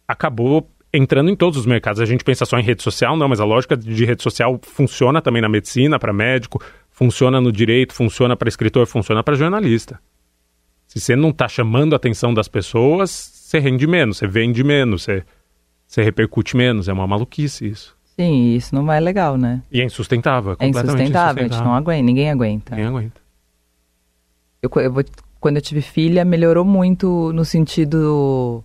[SPEAKER 3] acabou entrando em todos os mercados. A gente pensa só em rede social, não, mas a lógica de rede social funciona também na medicina, para médico, funciona no direito, funciona para escritor, funciona para jornalista. Se você não está chamando a atenção das pessoas, você rende menos, você vende menos, você, você repercute menos. É uma maluquice isso.
[SPEAKER 1] Sim, isso não é legal, né?
[SPEAKER 3] E é insustentável.
[SPEAKER 1] É
[SPEAKER 3] completamente
[SPEAKER 1] insustentável, a gente não aguenta, ninguém aguenta.
[SPEAKER 3] Ninguém aguenta.
[SPEAKER 1] Eu, eu vou- quando eu tive filha, melhorou muito no sentido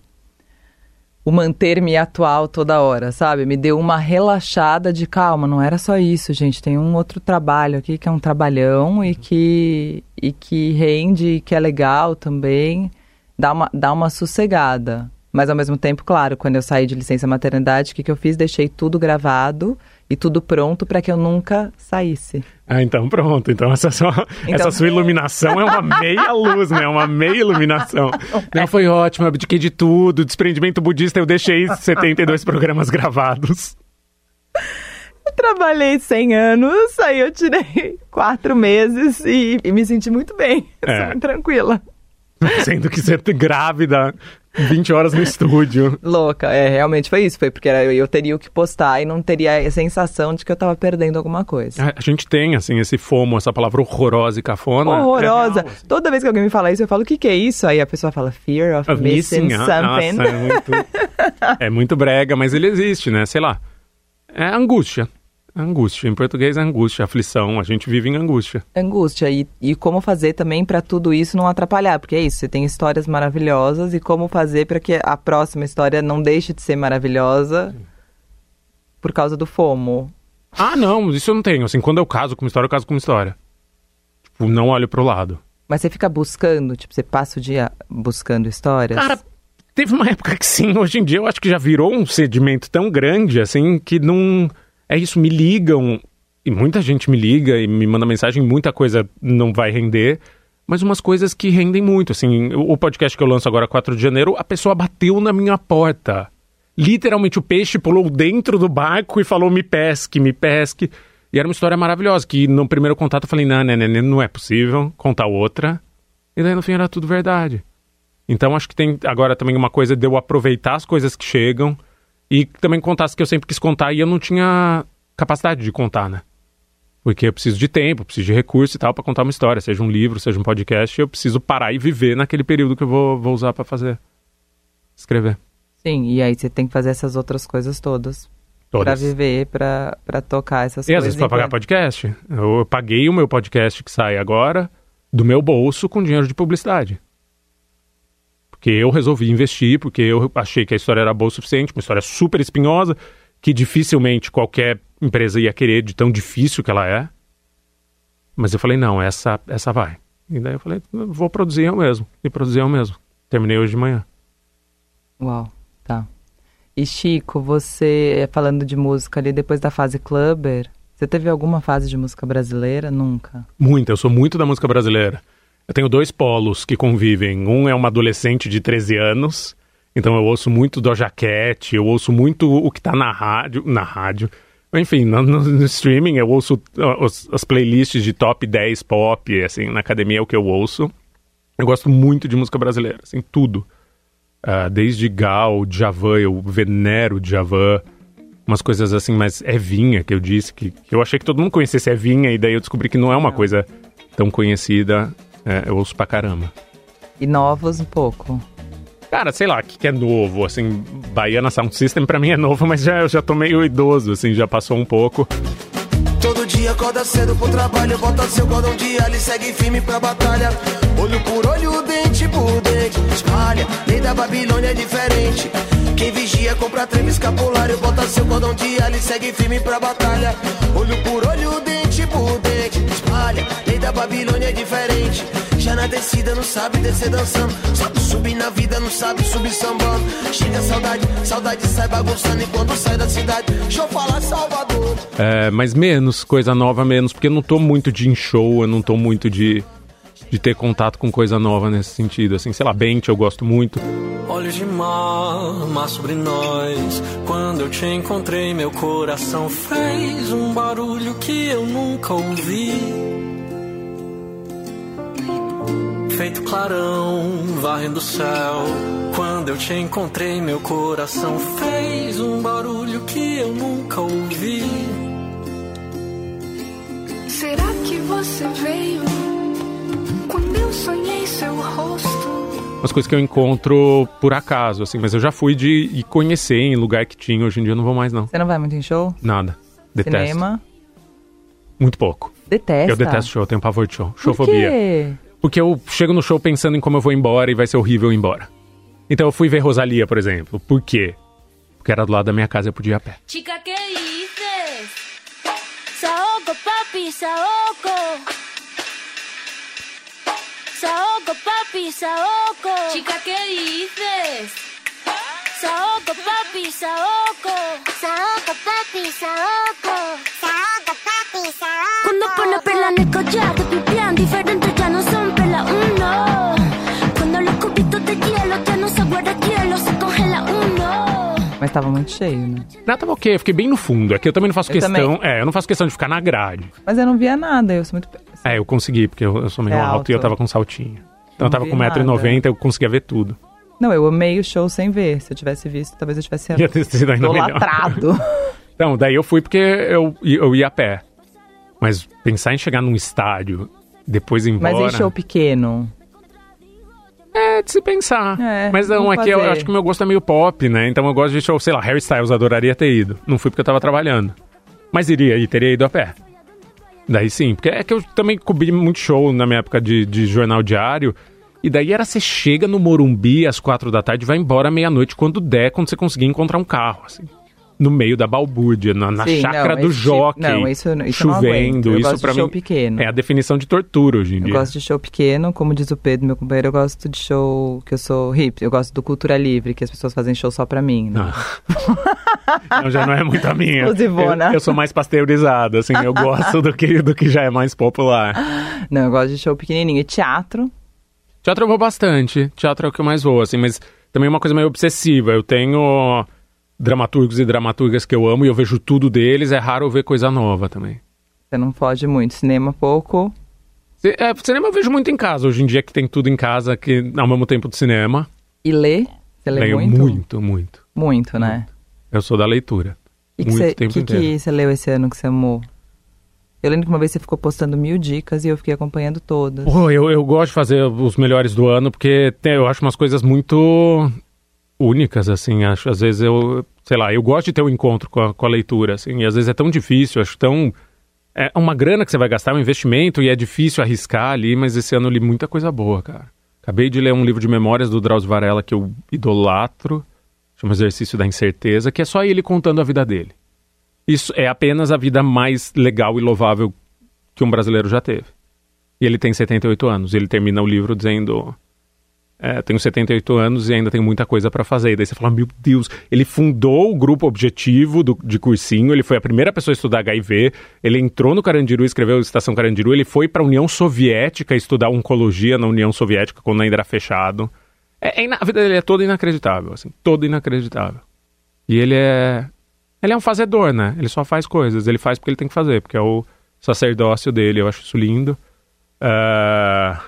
[SPEAKER 1] o manter-me atual toda hora, sabe? Me deu uma relaxada de calma, não era só isso, gente. Tem um outro trabalho aqui que é um trabalhão e que, e que rende, e que é legal também. Dá uma, dá uma sossegada. Mas ao mesmo tempo, claro, quando eu saí de licença maternidade, o que, que eu fiz? Deixei tudo gravado e tudo pronto para que eu nunca saísse.
[SPEAKER 3] Ah, então pronto. Então essa sua, essa sua iluminação é uma meia luz, né? Uma meia iluminação. Não, foi ótimo, abdiquei de tudo. Desprendimento budista, eu deixei 72 programas gravados.
[SPEAKER 1] Eu trabalhei 100 anos, aí eu tirei quatro meses e, e me senti muito bem,
[SPEAKER 3] É.
[SPEAKER 1] tranquila.
[SPEAKER 3] Sendo que você é grávida 20 horas no estúdio.
[SPEAKER 1] Louca, é, realmente foi isso, foi porque eu teria o que postar e não teria a sensação de que eu tava perdendo alguma coisa.
[SPEAKER 3] A a gente tem, assim, esse fomo, essa palavra horrorosa e cafona.
[SPEAKER 1] Horrorosa.
[SPEAKER 3] É real, assim.
[SPEAKER 1] Toda vez que alguém me fala isso, eu falo, o que que é isso? Aí a pessoa fala, fear of,
[SPEAKER 3] Of
[SPEAKER 1] missing,
[SPEAKER 3] missing, ah,
[SPEAKER 1] something.
[SPEAKER 3] Nossa, é muito, é muito brega, mas ele existe, né? Sei lá. É angústia. Angústia. Em português angústia, aflição. A gente vive em angústia.
[SPEAKER 1] Angústia. E, e como fazer também pra tudo isso não atrapalhar. Porque é isso, você tem histórias maravilhosas e como fazer pra que a próxima história não deixe de ser maravilhosa por causa do FOMO.
[SPEAKER 3] Ah, não, isso eu não tenho. Assim, quando eu caso com uma história, eu caso com uma história. Tipo, não olho pro lado.
[SPEAKER 1] Mas você fica buscando, tipo, você passa o dia buscando histórias?
[SPEAKER 3] Cara, teve uma época que sim, hoje em dia eu acho que já virou um sedimento tão grande, assim, que não. É isso, me ligam, e muita gente me liga e me manda mensagem, muita coisa não vai render, mas umas coisas que rendem muito, assim. O podcast que eu lanço agora, 4 de janeiro, a pessoa bateu na minha porta. Literalmente, o peixe pulou dentro do barco e falou: me pesque, me pesque. E era uma história maravilhosa, que no primeiro contato eu falei: não, não, não, não é possível contar outra. E daí no fim era tudo verdade. Então acho que tem agora também uma coisa de eu aproveitar as coisas que chegam e também contar as que eu sempre quis contar e eu não tinha capacidade de contar, né? Porque eu preciso de tempo, preciso de recurso e tal para contar uma história, seja um livro, seja um podcast, eu preciso parar e viver naquele período que eu vou, vou usar para fazer escrever.
[SPEAKER 1] Sim, e aí você tem que fazer essas outras coisas todas. Pra
[SPEAKER 3] Todas.
[SPEAKER 1] viver, pra, pra tocar essas
[SPEAKER 3] E às
[SPEAKER 1] coisas.
[SPEAKER 3] vezes para pagar podcast. Eu, eu paguei o meu podcast que sai agora do meu bolso com dinheiro de publicidade. Porque eu resolvi investir, porque eu achei que a história era boa o suficiente, uma história super espinhosa, que dificilmente qualquer empresa ia querer de tão difícil que ela é. Mas eu falei, não, essa, essa vai. E daí eu falei, vou produzir eu mesmo. E produzir eu mesmo. Terminei hoje de manhã.
[SPEAKER 1] Uau, tá. E Chico, você, falando de música ali, depois da fase clubber, você teve alguma fase de música brasileira? Nunca.
[SPEAKER 3] Muito, eu sou muito da música brasileira. Eu tenho dois polos que convivem. Um é uma adolescente de 13 anos, então eu ouço muito Doja Cat, eu ouço muito o que tá na rádio, na rádio. Enfim, no, no- streaming eu ouço uh, os- as playlists de top 10 pop, assim, na academia é o que eu ouço. Eu gosto muito de música brasileira, assim, tudo. Ah, desde Gal, Djavan, eu venero Djavan, umas coisas assim, mas Evinha, que eu disse, que, que eu achei que todo mundo conhecesse Evinha, e daí eu descobri que não é uma coisa tão conhecida, é, eu ouço pra caramba.
[SPEAKER 1] E novos um pouco.
[SPEAKER 3] Cara, sei lá, o que, que é novo, assim, Baiana Sound System pra mim é novo, mas já, eu já tô meio idoso, assim, já passou um pouco.
[SPEAKER 4] Todo dia acorda cedo pro trabalho, bota seu cordão de alho e segue firme pra batalha. Olho por olho, dente por dente, espalha. Lei da Babilônia é diferente. Quem vigia compra treme escapulário, bota seu cordão de alho e segue firme pra batalha. Olho por olho, dente por dente, espalha. Lei da Babilônia é diferente. Já na descida não sabe descer dançando. Sabe subir na vida, não sabe subir sambando. Chega a saudade, saudade sai bagunçando enquanto sai da cidade. Deixa eu falar Salvador.
[SPEAKER 3] É, mas menos, coisa nova menos, porque eu não tô muito de show, eu não tô muito de, de ter contato com coisa nova nesse sentido. Assim, sei lá, Bent eu gosto muito.
[SPEAKER 6] Olhos de mar, mar sobre nós. Quando eu te encontrei, meu coração fez um barulho que eu nunca ouvi. Feito clarão, varrendo o céu. Quando eu te encontrei, meu coração fez um barulho que eu nunca ouvi.
[SPEAKER 7] Será que você veio quando eu sonhei seu rosto?
[SPEAKER 3] Umas coisas que eu encontro por acaso, assim, mas eu já fui de ir conhecer em lugar que tinha, hoje em dia eu não vou mais, não.
[SPEAKER 1] Você não vai muito em show?
[SPEAKER 3] Nada. Detesto.
[SPEAKER 1] Cinema?
[SPEAKER 3] Muito pouco.
[SPEAKER 1] Detesta?
[SPEAKER 3] Eu detesto show, eu tenho pavor de show.
[SPEAKER 1] Por
[SPEAKER 3] Showfobia.
[SPEAKER 1] quê?
[SPEAKER 3] Porque eu chego no show pensando em como eu vou embora e vai ser horrível ir embora. Então eu fui ver Rosalia, por exemplo. Por quê? Porque era do lado da minha casa e eu podia ir a pé.
[SPEAKER 5] Chica, ¿qué dices? Saoco, papi, saoco. Saoco, papi, saoco. Chica, ¿qué dices? Saoco, papi, saoco. Saoco, papi, saoco. Saoco, papi, saoco. Cuando pone perla en el collar, te pipián diferentes ya no son perla uno. Cuando los cubitos de hielo ya no se guarda hielo, se congela uno.
[SPEAKER 1] Mas tava muito cheio, né?
[SPEAKER 3] Não, tava ok, eu fiquei bem no fundo. É que eu também não faço
[SPEAKER 1] Eu
[SPEAKER 3] questão.
[SPEAKER 1] também.
[SPEAKER 3] É, eu não faço questão de ficar na grade.
[SPEAKER 1] Mas eu não via nada, eu sou muito.
[SPEAKER 3] É, eu consegui, porque eu, eu sou meio
[SPEAKER 1] É
[SPEAKER 3] alto, e eu
[SPEAKER 1] alto.
[SPEAKER 3] tava com saltinho. Então eu tava com 1,90m, eu conseguia ver tudo.
[SPEAKER 1] Não, eu amei o show sem ver. Se eu tivesse visto, talvez eu tivesse
[SPEAKER 3] Ia ter sido ainda
[SPEAKER 1] idolatrado.
[SPEAKER 3] Então, daí eu fui porque eu, eu ia a pé. Mas pensar em chegar num estádio, depois ir embora...
[SPEAKER 1] Mas em show pequeno.
[SPEAKER 3] É, de se pensar.
[SPEAKER 1] É,
[SPEAKER 3] Mas não,
[SPEAKER 1] vamos
[SPEAKER 3] é eu
[SPEAKER 1] fazer.
[SPEAKER 3] acho que o meu gosto é meio pop, né? Então eu gosto de show, sei lá, Harry Styles, adoraria ter ido. Não fui porque eu tava trabalhando. Mas iria e teria ido a pé. Daí sim, porque é que eu também cobri muito show na minha época de, de jornal diário. E daí era você chega no Morumbi às quatro da tarde e vai embora meia-noite quando der, quando você conseguir encontrar um carro, assim. No meio da balbúrdia, na, na
[SPEAKER 1] Sim,
[SPEAKER 3] chácara
[SPEAKER 1] não,
[SPEAKER 3] do
[SPEAKER 1] esse tipo-
[SPEAKER 3] jockey.
[SPEAKER 1] não, isso- isso eu
[SPEAKER 3] chovendo.
[SPEAKER 1] Eu
[SPEAKER 3] isso
[SPEAKER 1] gosto de
[SPEAKER 3] pra
[SPEAKER 1] show
[SPEAKER 3] mim
[SPEAKER 1] pequeno.
[SPEAKER 3] é a definição de tortura hoje em
[SPEAKER 1] Eu
[SPEAKER 3] dia.
[SPEAKER 1] gosto de show pequeno, como diz o Pedro, meu companheiro, eu gosto de show que eu sou hip. Eu gosto do Cultura Livre, que as pessoas fazem show só pra mim, né?
[SPEAKER 3] Não, já não é muito a minha. Eu, eu sou mais pasteurizado, assim, eu gosto do que, do que já é mais popular.
[SPEAKER 1] Não, eu gosto de show pequenininho. E teatro,
[SPEAKER 3] Teatro eu vou bastante, teatro é o que eu mais vou, assim, mas também é uma coisa meio obsessiva. Eu tenho dramaturgos e dramaturgas que eu amo e eu vejo tudo deles, é raro eu ver coisa nova também.
[SPEAKER 1] você não foge muito. Cinema, pouco.
[SPEAKER 3] C- É, cinema eu vejo muito em casa, hoje em dia que tem tudo em casa que ao mesmo tempo do cinema.
[SPEAKER 1] E ler? Você lê
[SPEAKER 3] Leio
[SPEAKER 1] muito?
[SPEAKER 3] muito, muito.
[SPEAKER 1] Muito, né?
[SPEAKER 3] Eu sou da leitura.
[SPEAKER 1] O que, que,
[SPEAKER 3] muito
[SPEAKER 1] você,
[SPEAKER 3] tempo
[SPEAKER 1] que,
[SPEAKER 3] inteiro.
[SPEAKER 1] que você leu esse ano que você amou? Eu lembro que uma vez você ficou postando mil dicas e eu fiquei acompanhando todas.
[SPEAKER 3] Pô, eu, eu gosto de fazer os melhores do ano porque tem- eu acho umas coisas muito únicas, assim. Acho, às vezes eu, sei lá, eu gosto de ter um encontro com a, com a leitura, assim. E às vezes é tão difícil, acho tão. É uma grana que você vai gastar, um investimento, e é difícil arriscar ali, mas esse ano eu li muita coisa boa, cara. Acabei de ler um livro de memórias do Drauzio Varela que eu idolatro, chama Exercício da Incerteza, que é só ele contando a vida dele. Isso é apenas a vida mais legal e louvável que um brasileiro já teve. E ele tem 78 anos. Ele termina o livro dizendo: é, Tenho 78 anos e ainda tenho muita coisa para fazer. E daí você fala: Meu Deus, ele fundou o grupo objetivo do- de cursinho. Ele foi a primeira pessoa a estudar HIV. Ele entrou no Carandiru escreveu Estação Carandiru. Ele foi para a União Soviética estudar oncologia na União Soviética quando ainda era fechado. É, é a vida dele é toda inacreditável, assim, toda inacreditável. E ele é. Ele é um fazedor, né? Ele só faz coisas. Ele faz porque ele tem que fazer, porque é o sacerdócio dele. Eu acho isso lindo. Ah,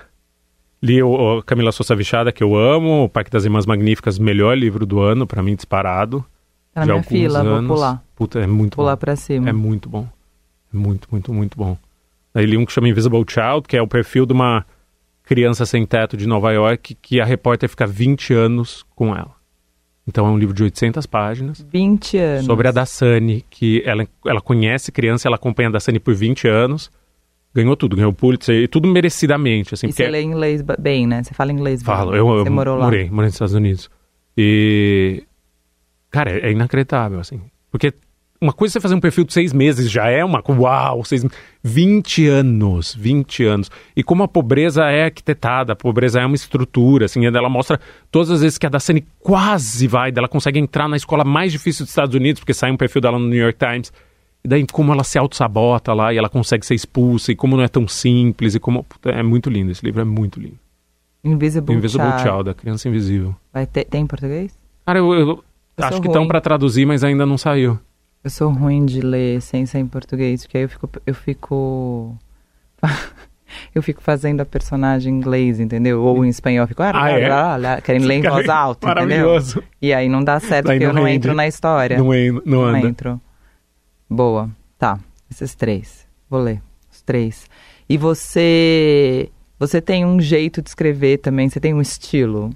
[SPEAKER 3] li o, o Camila Sousa Vichada, que eu amo. O Parque das Irmãs Magníficas, melhor livro do ano, pra mim, disparado.
[SPEAKER 1] Tá na minha fila,
[SPEAKER 3] anos.
[SPEAKER 1] vou pular.
[SPEAKER 3] Puta, é muito
[SPEAKER 1] Pular
[SPEAKER 3] bom.
[SPEAKER 1] pra cima.
[SPEAKER 3] É muito bom. É muito, muito, muito bom. Aí li um que chama Invisible Child, que é o perfil de uma criança sem teto de Nova York, que a repórter fica 20 anos com ela. Então é um livro de 800 páginas
[SPEAKER 1] 20 anos.
[SPEAKER 3] sobre a Dassani, que ela, ela conhece criança, ela acompanha a Dassani por 20 anos, ganhou tudo, ganhou o Pulitzer, e tudo merecidamente, assim,
[SPEAKER 1] E você lê inglês bem, né? Você fala inglês bem.
[SPEAKER 3] Falo, eu,
[SPEAKER 1] Você
[SPEAKER 3] eu
[SPEAKER 1] morou lá.
[SPEAKER 3] morei, morei nos Estados Unidos. E Cara, é, é inacreditável, assim. Porque uma coisa é você fazer um perfil de seis meses, já é uma. Uau, seis, 20 anos, 20 anos. E como a pobreza é arquitetada, a pobreza é uma estrutura, assim, ela mostra todas as vezes que a Dacene quase vai, ela consegue entrar na escola mais difícil dos Estados Unidos, porque sai um perfil dela no New York Times. E daí como ela se auto-sabota lá e ela consegue ser expulsa, e como não é tão simples, e como. É muito lindo, esse livro é muito lindo.
[SPEAKER 1] Invisible,
[SPEAKER 3] Invisible
[SPEAKER 1] Child.
[SPEAKER 3] Child, da criança invisível.
[SPEAKER 1] Vai ter, tem em português?
[SPEAKER 3] Cara, eu, eu
[SPEAKER 1] Eu
[SPEAKER 3] acho que estão pra traduzir, mas ainda não saiu.
[SPEAKER 1] Eu sou ruim de ler sem ser em português, porque aí eu fico. Eu fico. eu fico fazendo a personagem em inglês, entendeu? Ou em espanhol, eu fico. Ah,
[SPEAKER 3] Ah, é?
[SPEAKER 1] lá, lá, ler em voz alta, entendeu?
[SPEAKER 3] Maravilhoso.
[SPEAKER 1] E aí não dá certo,
[SPEAKER 3] Daí
[SPEAKER 1] porque eu
[SPEAKER 3] não
[SPEAKER 1] não
[SPEAKER 3] rende.
[SPEAKER 1] entro na história.
[SPEAKER 3] Não, é, não
[SPEAKER 1] Não entro. Boa. Tá. Esses três. Vou ler. Os três. E você. Você tem um jeito de escrever também, você tem um estilo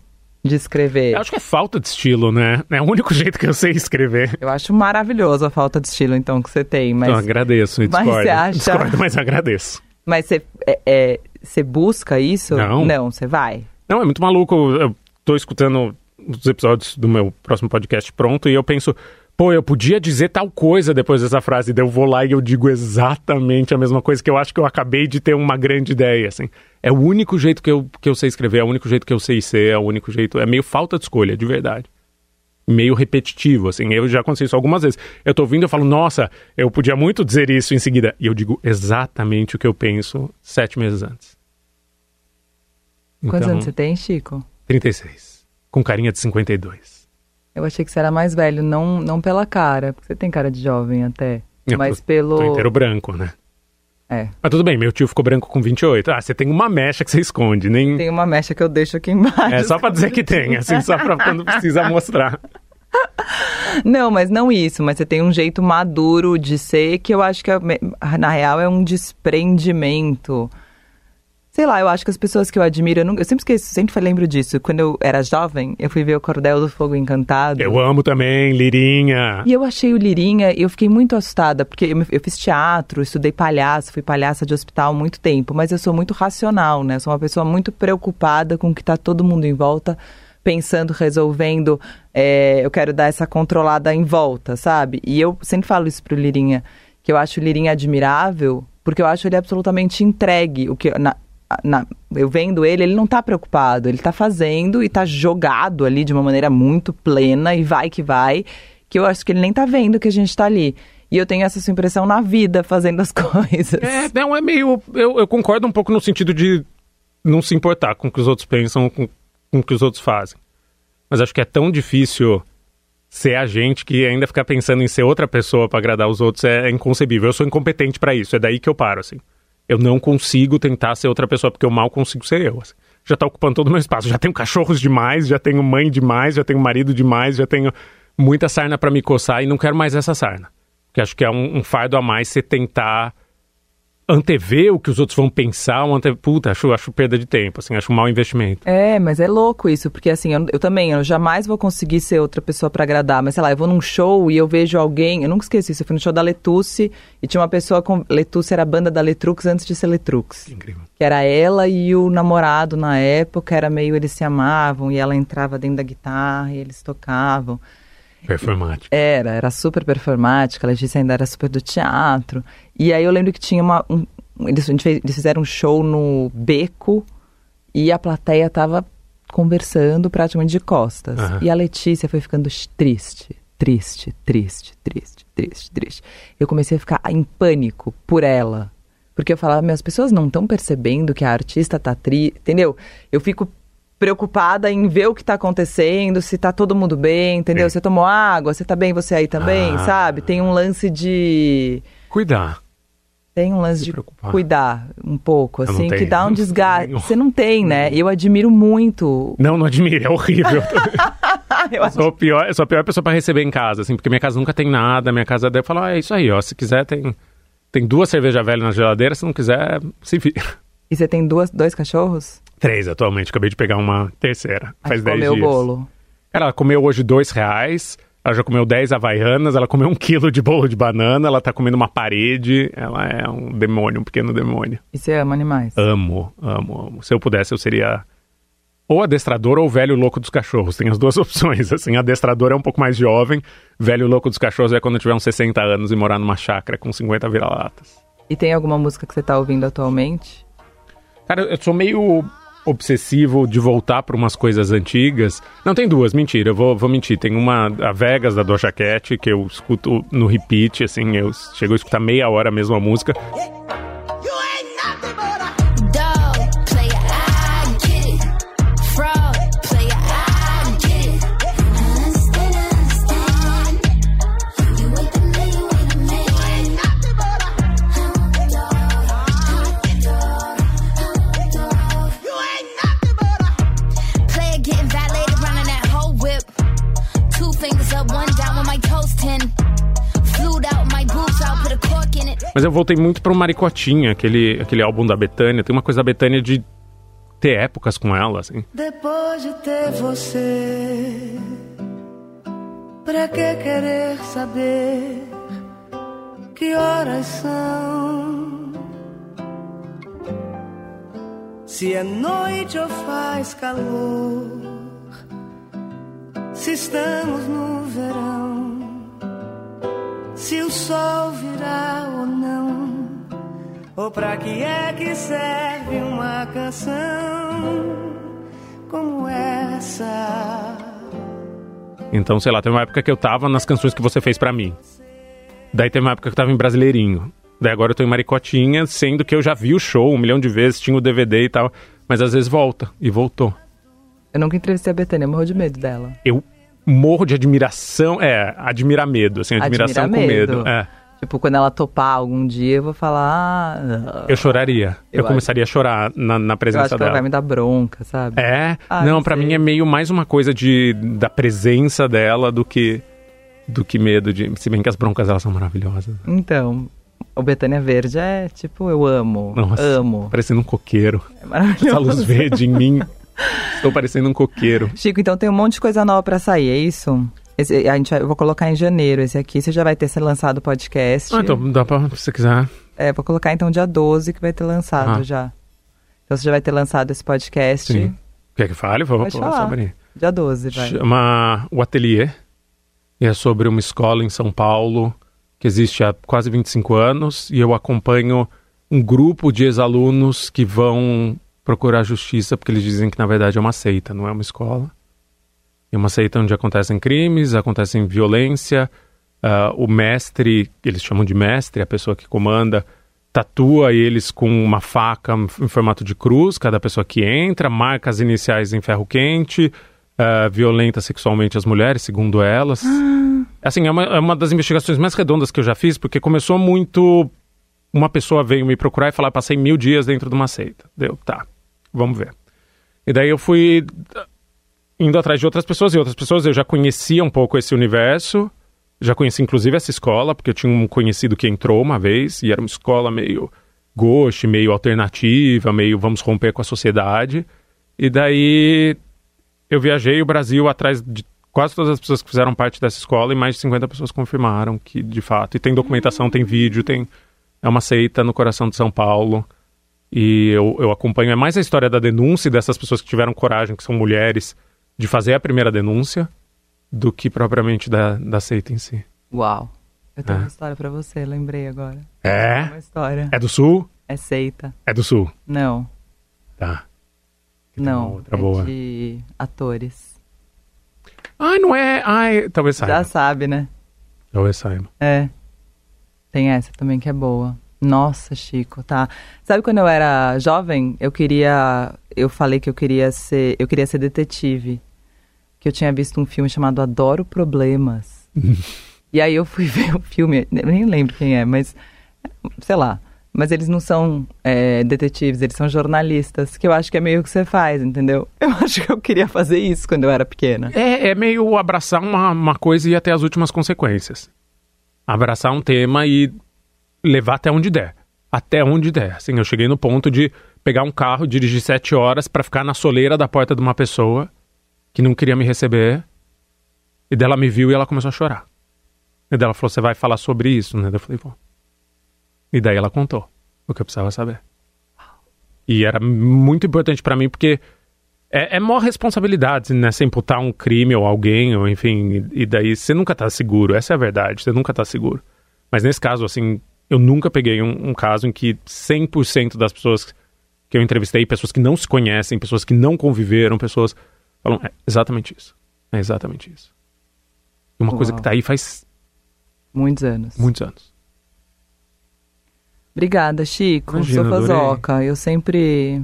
[SPEAKER 1] de escrever.
[SPEAKER 3] Eu acho que é falta de estilo, né? É o único jeito que eu sei escrever.
[SPEAKER 1] Eu acho maravilhoso a falta de estilo, então, que você tem, mas.
[SPEAKER 3] Então, agradeço, e
[SPEAKER 1] Mas
[SPEAKER 3] discordo.
[SPEAKER 1] você acha-
[SPEAKER 3] Discordo, mas agradeço.
[SPEAKER 1] Mas você, é, é, você busca isso?
[SPEAKER 3] Não.
[SPEAKER 1] Não, você vai.
[SPEAKER 3] Não, é muito maluco. Eu tô escutando os episódios do meu próximo podcast pronto e eu penso, pô, eu podia dizer tal coisa depois dessa frase. Daí eu vou lá e eu digo exatamente a mesma coisa que eu acho que eu acabei de ter uma grande ideia, assim. É o único jeito que eu, que eu sei escrever, é o único jeito que eu sei ser, é o único jeito... É meio falta de escolha, de verdade. Meio repetitivo, assim. Eu já aconteceu isso algumas vezes. Eu tô ouvindo e eu falo, nossa, eu podia muito dizer isso em seguida. E eu digo exatamente o que eu penso sete meses antes.
[SPEAKER 1] Quantos
[SPEAKER 3] Então,
[SPEAKER 1] anos você tem, Chico?
[SPEAKER 3] 36. Com carinha de 52.
[SPEAKER 1] Eu achei que você era mais velho, não, não pela cara, porque você tem cara de jovem até.
[SPEAKER 3] Eu
[SPEAKER 1] mas
[SPEAKER 3] tô-
[SPEAKER 1] pelo.
[SPEAKER 3] Tô inteiro branco, né?
[SPEAKER 1] É.
[SPEAKER 3] Mas tudo bem, meu tio ficou branco com 28. Ah, você tem uma mecha que você esconde, nem...
[SPEAKER 1] Tem uma mecha que eu deixo aqui embaixo.
[SPEAKER 3] É só pra dizer que tem, assim, só pra quando precisa mostrar.
[SPEAKER 1] Não, mas não isso, mas você tem um jeito maduro de ser que eu acho que, é- na real, é um desprendimento. Sei lá, eu acho que as pessoas que eu admiro, eu, nunca- eu sempre esqueço, sempre lembro disso. Quando eu era jovem, eu fui ver o Cordel do Fogo Encantado.
[SPEAKER 3] Eu amo também, Lirinha.
[SPEAKER 1] E eu achei o Lirinha, e eu fiquei muito assustada, porque eu, eu fiz teatro, estudei palhaço, fui palhaça de hospital há muito tempo, mas eu sou muito racional, né? Eu sou uma pessoa muito preocupada com o que tá todo mundo em volta, pensando, resolvendo, é, eu quero dar essa controlada em volta, sabe? E eu sempre falo isso pro Lirinha, que eu acho o Lirinha admirável, porque eu acho ele absolutamente entregue, o que... Na, na- eu vendo ele, ele não tá preocupado, ele tá fazendo e tá jogado ali de uma maneira muito plena e vai que vai, que eu acho que ele nem tá vendo que a gente tá ali. E eu tenho essa impressão na vida fazendo as coisas.
[SPEAKER 3] É, não, é meio... Eu, eu concordo um pouco no sentido de não se importar com o que os outros pensam, com, com o que os outros fazem. Mas acho que é tão difícil ser a gente que ainda ficar pensando em ser outra pessoa pra agradar os outros é inconcebível. Eu sou incompetente pra isso, é daí que eu paro, assim. Eu não consigo tentar ser outra pessoa, porque eu mal consigo ser eu. assim. Já tá ocupando todo o meu espaço. Já tenho cachorros demais, já tenho mãe demais, já tenho marido demais, já tenho muita sarna pra me coçar e não quero mais essa sarna. Porque acho que é um, um fardo a mais você tentar antever o que os outros vão pensar, um ante... puta, acho, acho perda de tempo, assim, acho um mau investimento.
[SPEAKER 1] É, mas é louco isso, porque assim, eu, eu também, eu jamais vou conseguir ser outra pessoa pra agradar, mas sei lá, eu vou num show e eu vejo alguém, eu nunca esqueci isso, eu fui no show da Letusse e tinha uma pessoa com, Letusse era a banda da Letrux antes de ser Letrux.
[SPEAKER 3] Incrível.
[SPEAKER 1] Que era ela e o namorado na época, era meio, eles se amavam e ela entrava dentro da guitarra e eles tocavam.
[SPEAKER 3] Performático.
[SPEAKER 1] Era, era super performática, a Letícia ainda era super do teatro. E aí eu lembro que tinha uma. um- eles, a gente fez- eles fizeram um show no beco e a plateia tava conversando praticamente de costas.
[SPEAKER 3] Aham.
[SPEAKER 1] E a Letícia foi ficando triste, triste, triste, triste, triste, triste. Eu comecei a ficar em pânico por ela. Porque eu falava, minhas pessoas não estão percebendo que a artista tá triste, entendeu? Eu fico preocupada em ver o que tá acontecendo, se tá todo mundo bem, entendeu? Você tomou água, você tá bem, você aí também,
[SPEAKER 3] Ah.
[SPEAKER 1] sabe? Tem um lance de
[SPEAKER 3] Cuidar.
[SPEAKER 1] tem um lance de
[SPEAKER 3] preocupar.
[SPEAKER 1] cuidar um pouco, assim, que dá um desgaste. Você não tem, né? Eu admiro muito.
[SPEAKER 3] Não, não admire, é horrível.
[SPEAKER 1] Eu
[SPEAKER 3] sou, pior, eu sou a pior pessoa pra receber em casa, assim, porque minha casa nunca tem nada, minha casa deve falar, ah, é isso aí, ó, se quiser tem, tem duas cervejas velhas na geladeira, se não quiser, se vira.
[SPEAKER 1] E você tem duas, dois cachorros?
[SPEAKER 3] Três atualmente, acabei de pegar uma terceira,
[SPEAKER 1] Aí
[SPEAKER 3] faz dez
[SPEAKER 1] comeu
[SPEAKER 3] dias.
[SPEAKER 1] o bolo.
[SPEAKER 3] Ela comeu hoje dois reais, ela já comeu dez havaianas, ela comeu um quilo de bolo de banana, ela tá comendo uma parede, ela é um demônio, um pequeno demônio.
[SPEAKER 1] E você ama animais?
[SPEAKER 3] Amo, amo, amo. Se eu pudesse, eu seria ou adestrador ou velho louco dos cachorros. Tem as duas opções. Assim, adestrador é um pouco mais jovem, velho louco dos cachorros é quando eu tiver uns 60 anos e morar numa chácara com 50 vira-latas.
[SPEAKER 1] E tem alguma música que você tá ouvindo atualmente?
[SPEAKER 3] Cara, eu sou meio obsessivo de voltar para umas coisas antigas. Não, tem duas, mentira, eu vou, vou mentir. Tem uma, a Vegas, da Doja Cat, que eu escuto no repeat, assim, eu chego a escutar meia hora a mesma música. Mas eu voltei muito pro Maricotinha, aquele, aquele álbum da Betânia. Tem uma coisa da Betânia de ter épocas com ela, assim.
[SPEAKER 8] Depois de ter você, pra que querer saber que horas são? Se é noite ou faz calor, se estamos no verão, se o sol virá ou não. Ou pra que é que serve uma canção como essa?
[SPEAKER 3] Então, sei lá, tem uma época que eu tava nas canções que você fez pra mim. Daí tem uma época que eu tava em Brasileirinho. Daí agora eu tô em Maricotinha, sendo que eu já vi o show um milhão de vezes, tinha o DVD e tal. Mas às vezes volta, e voltou.
[SPEAKER 1] Eu nunca entrevistei a Betânia, morro de medo dela.
[SPEAKER 3] Eu morro de admiração, é, admirar medo, assim, admiração
[SPEAKER 1] Admira
[SPEAKER 3] com
[SPEAKER 1] medo.
[SPEAKER 3] É.
[SPEAKER 1] Tipo, quando ela topar algum dia, eu vou falar. Ah,
[SPEAKER 3] Eu choraria. Eu,
[SPEAKER 1] Eu
[SPEAKER 3] começaria a chorar na, na
[SPEAKER 1] eu
[SPEAKER 3] presença
[SPEAKER 1] acho que ela vai me dar bronca, sabe?
[SPEAKER 3] É?
[SPEAKER 1] Ah,
[SPEAKER 3] não,
[SPEAKER 1] sei.
[SPEAKER 3] mim é meio mais uma coisa de da presença dela do que do que medo de, se bem que as broncas elas são maravilhosas.
[SPEAKER 1] Então, o Betânia Verde é tipo, eu amo.
[SPEAKER 3] Nossa,
[SPEAKER 1] Amo.
[SPEAKER 3] parecendo um coqueiro.
[SPEAKER 1] É maravilhoso.
[SPEAKER 3] Essa luz verde em mim. Estou parecendo um coqueiro.
[SPEAKER 1] Chico, então tem um monte de coisa nova pra sair, é isso? Esse, a gente vai- eu vou colocar em janeiro esse aqui. Você já vai ter ser lançado o podcast.
[SPEAKER 3] Ah, então dá pra, se você quiser.
[SPEAKER 1] É, vou colocar então dia 12 que vai ter lançado
[SPEAKER 3] Ah.
[SPEAKER 1] já. Então você já vai ter lançado esse podcast.
[SPEAKER 3] Sim. Quer que fale? Vou
[SPEAKER 1] Pode
[SPEAKER 3] falar.
[SPEAKER 1] Dia 12, vai.
[SPEAKER 3] Chama O Ateliê. E é sobre uma escola em São Paulo que existe há quase 25 anos. E eu acompanho um grupo de ex-alunos que vão procurar justiça porque eles dizem que na verdade é uma seita, não é uma escola. É uma seita onde acontecem crimes, acontecem violência. ah, o mestre, eles chamam de mestre, a pessoa que comanda, tatua eles com uma faca em formato de cruz, cada pessoa que entra, marca as iniciais em ferro quente, ah, violenta sexualmente as mulheres, segundo elas. Assim, é uma, é uma das investigações mais redondas que eu já fiz, porque começou muito. Uma pessoa veio me procurar e falar: passei mil dias dentro de uma seita. Deu, tá, vamos ver. E daí eu fui ah, indo atrás de outras pessoas, e outras pessoas eu já conhecia um pouco esse universo. Já conheci inclusive essa escola, porque eu tinha um conhecido que entrou uma vez, e era uma escola meio gauche, meio alternativa, meio vamos romper com a sociedade. E daí eu viajei o Brasil atrás de quase todas as pessoas que fizeram parte dessa escola e mais de 50 pessoas confirmaram que, de fato, e tem documentação, tem vídeo, tem é uma seita no coração de São Paulo. E eu, eu acompanho é mais a história da denúncia dessas pessoas que tiveram coragem, que são mulheres, de fazer a primeira denúncia, do que propriamente da, da seita em si.
[SPEAKER 1] Uau. Eu tenho
[SPEAKER 3] É.
[SPEAKER 1] uma história pra você, lembrei agora.
[SPEAKER 3] É?
[SPEAKER 1] Uma história.
[SPEAKER 3] É do sul?
[SPEAKER 1] É seita.
[SPEAKER 3] É do sul.
[SPEAKER 1] Não,
[SPEAKER 3] Tá. Tem uma
[SPEAKER 1] não.
[SPEAKER 3] outra
[SPEAKER 1] é
[SPEAKER 3] boa.
[SPEAKER 1] de atores.
[SPEAKER 3] Ai, não é. Ai, talvez saiba.
[SPEAKER 1] Já sabe, né?
[SPEAKER 3] Talvez saiba.
[SPEAKER 1] É. Tem essa também que é boa. Nossa, Chico, tá. Sabe quando eu era jovem, eu queria. Eu falei que eu queria ser. Eu queria ser detetive. Que eu tinha visto um filme chamado Adoro Problemas. e aí eu fui ver o filme, eu nem lembro quem é, mas. Sei lá. Mas eles não são é, detetives, eles são jornalistas, que eu acho que é meio o que você faz, entendeu? Eu acho que eu queria fazer isso quando eu era pequena.
[SPEAKER 3] É, é meio abraçar uma, uma coisa e ir até as últimas consequências. Abraçar um tema e levar até onde der. Até onde der. Assim, eu cheguei no ponto de pegar um carro, dirigir sete horas pra ficar na soleira da porta de uma pessoa que não queria me receber. E dela me viu e ela começou a chorar. E dela falou: Você vai falar sobre isso, né? Eu falei: Vou. E daí ela contou o que eu precisava saber. E era muito importante pra mim porque É, é maior responsabilidade, né? Você imputar um crime ou alguém, ou enfim, e, e daí você nunca tá seguro. Essa é a verdade, você nunca tá seguro. Mas nesse caso, assim, eu nunca peguei um, um caso em que 100% das pessoas que eu entrevistei, pessoas que não se conhecem, pessoas que não conviveram, pessoas falam, é exatamente isso. É exatamente isso. Uma
[SPEAKER 1] Uau.
[SPEAKER 3] coisa que tá aí faz
[SPEAKER 1] Muitos anos.
[SPEAKER 3] muitos anos.
[SPEAKER 1] Obrigada, Chico.
[SPEAKER 3] Imagina,
[SPEAKER 1] sou fãzoca. Eu sempre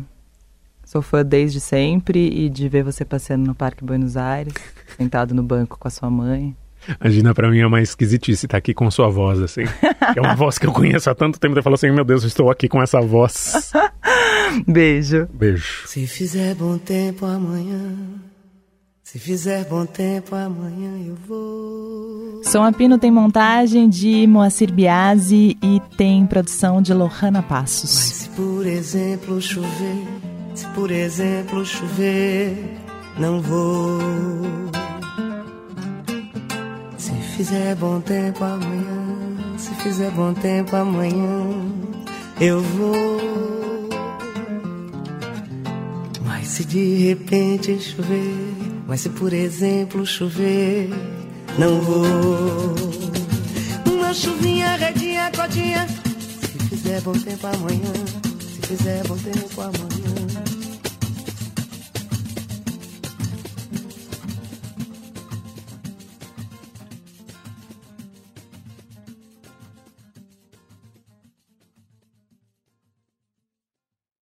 [SPEAKER 1] sou fã desde sempre e de ver você passeando no Parque Buenos Aires, sentado no banco com a sua mãe.
[SPEAKER 3] Imagina, pra mim é uma esquisitice estar aqui com sua voz, assim. É uma voz que eu conheço há tanto tempo. Eu falo assim, meu Deus, eu estou aqui com essa voz.
[SPEAKER 1] Beijo.
[SPEAKER 3] Beijo.
[SPEAKER 8] Se fizer bom tempo amanhã, se fizer bom tempo amanhã eu vou.
[SPEAKER 9] Som a Pino tem montagem de Moacir Biasi e tem produção de Lohana
[SPEAKER 8] Mas
[SPEAKER 9] Passos.
[SPEAKER 8] se por exemplo chover, se por exemplo chover, não vou. Se fizer bom tempo amanhã, se fizer bom tempo amanhã, eu vou. Mas se de repente chover, mas se por exemplo chover, não vou. Uma chuvinha, redinha, codinha. Se fizer bom tempo amanhã, se fizer bom tempo amanhã,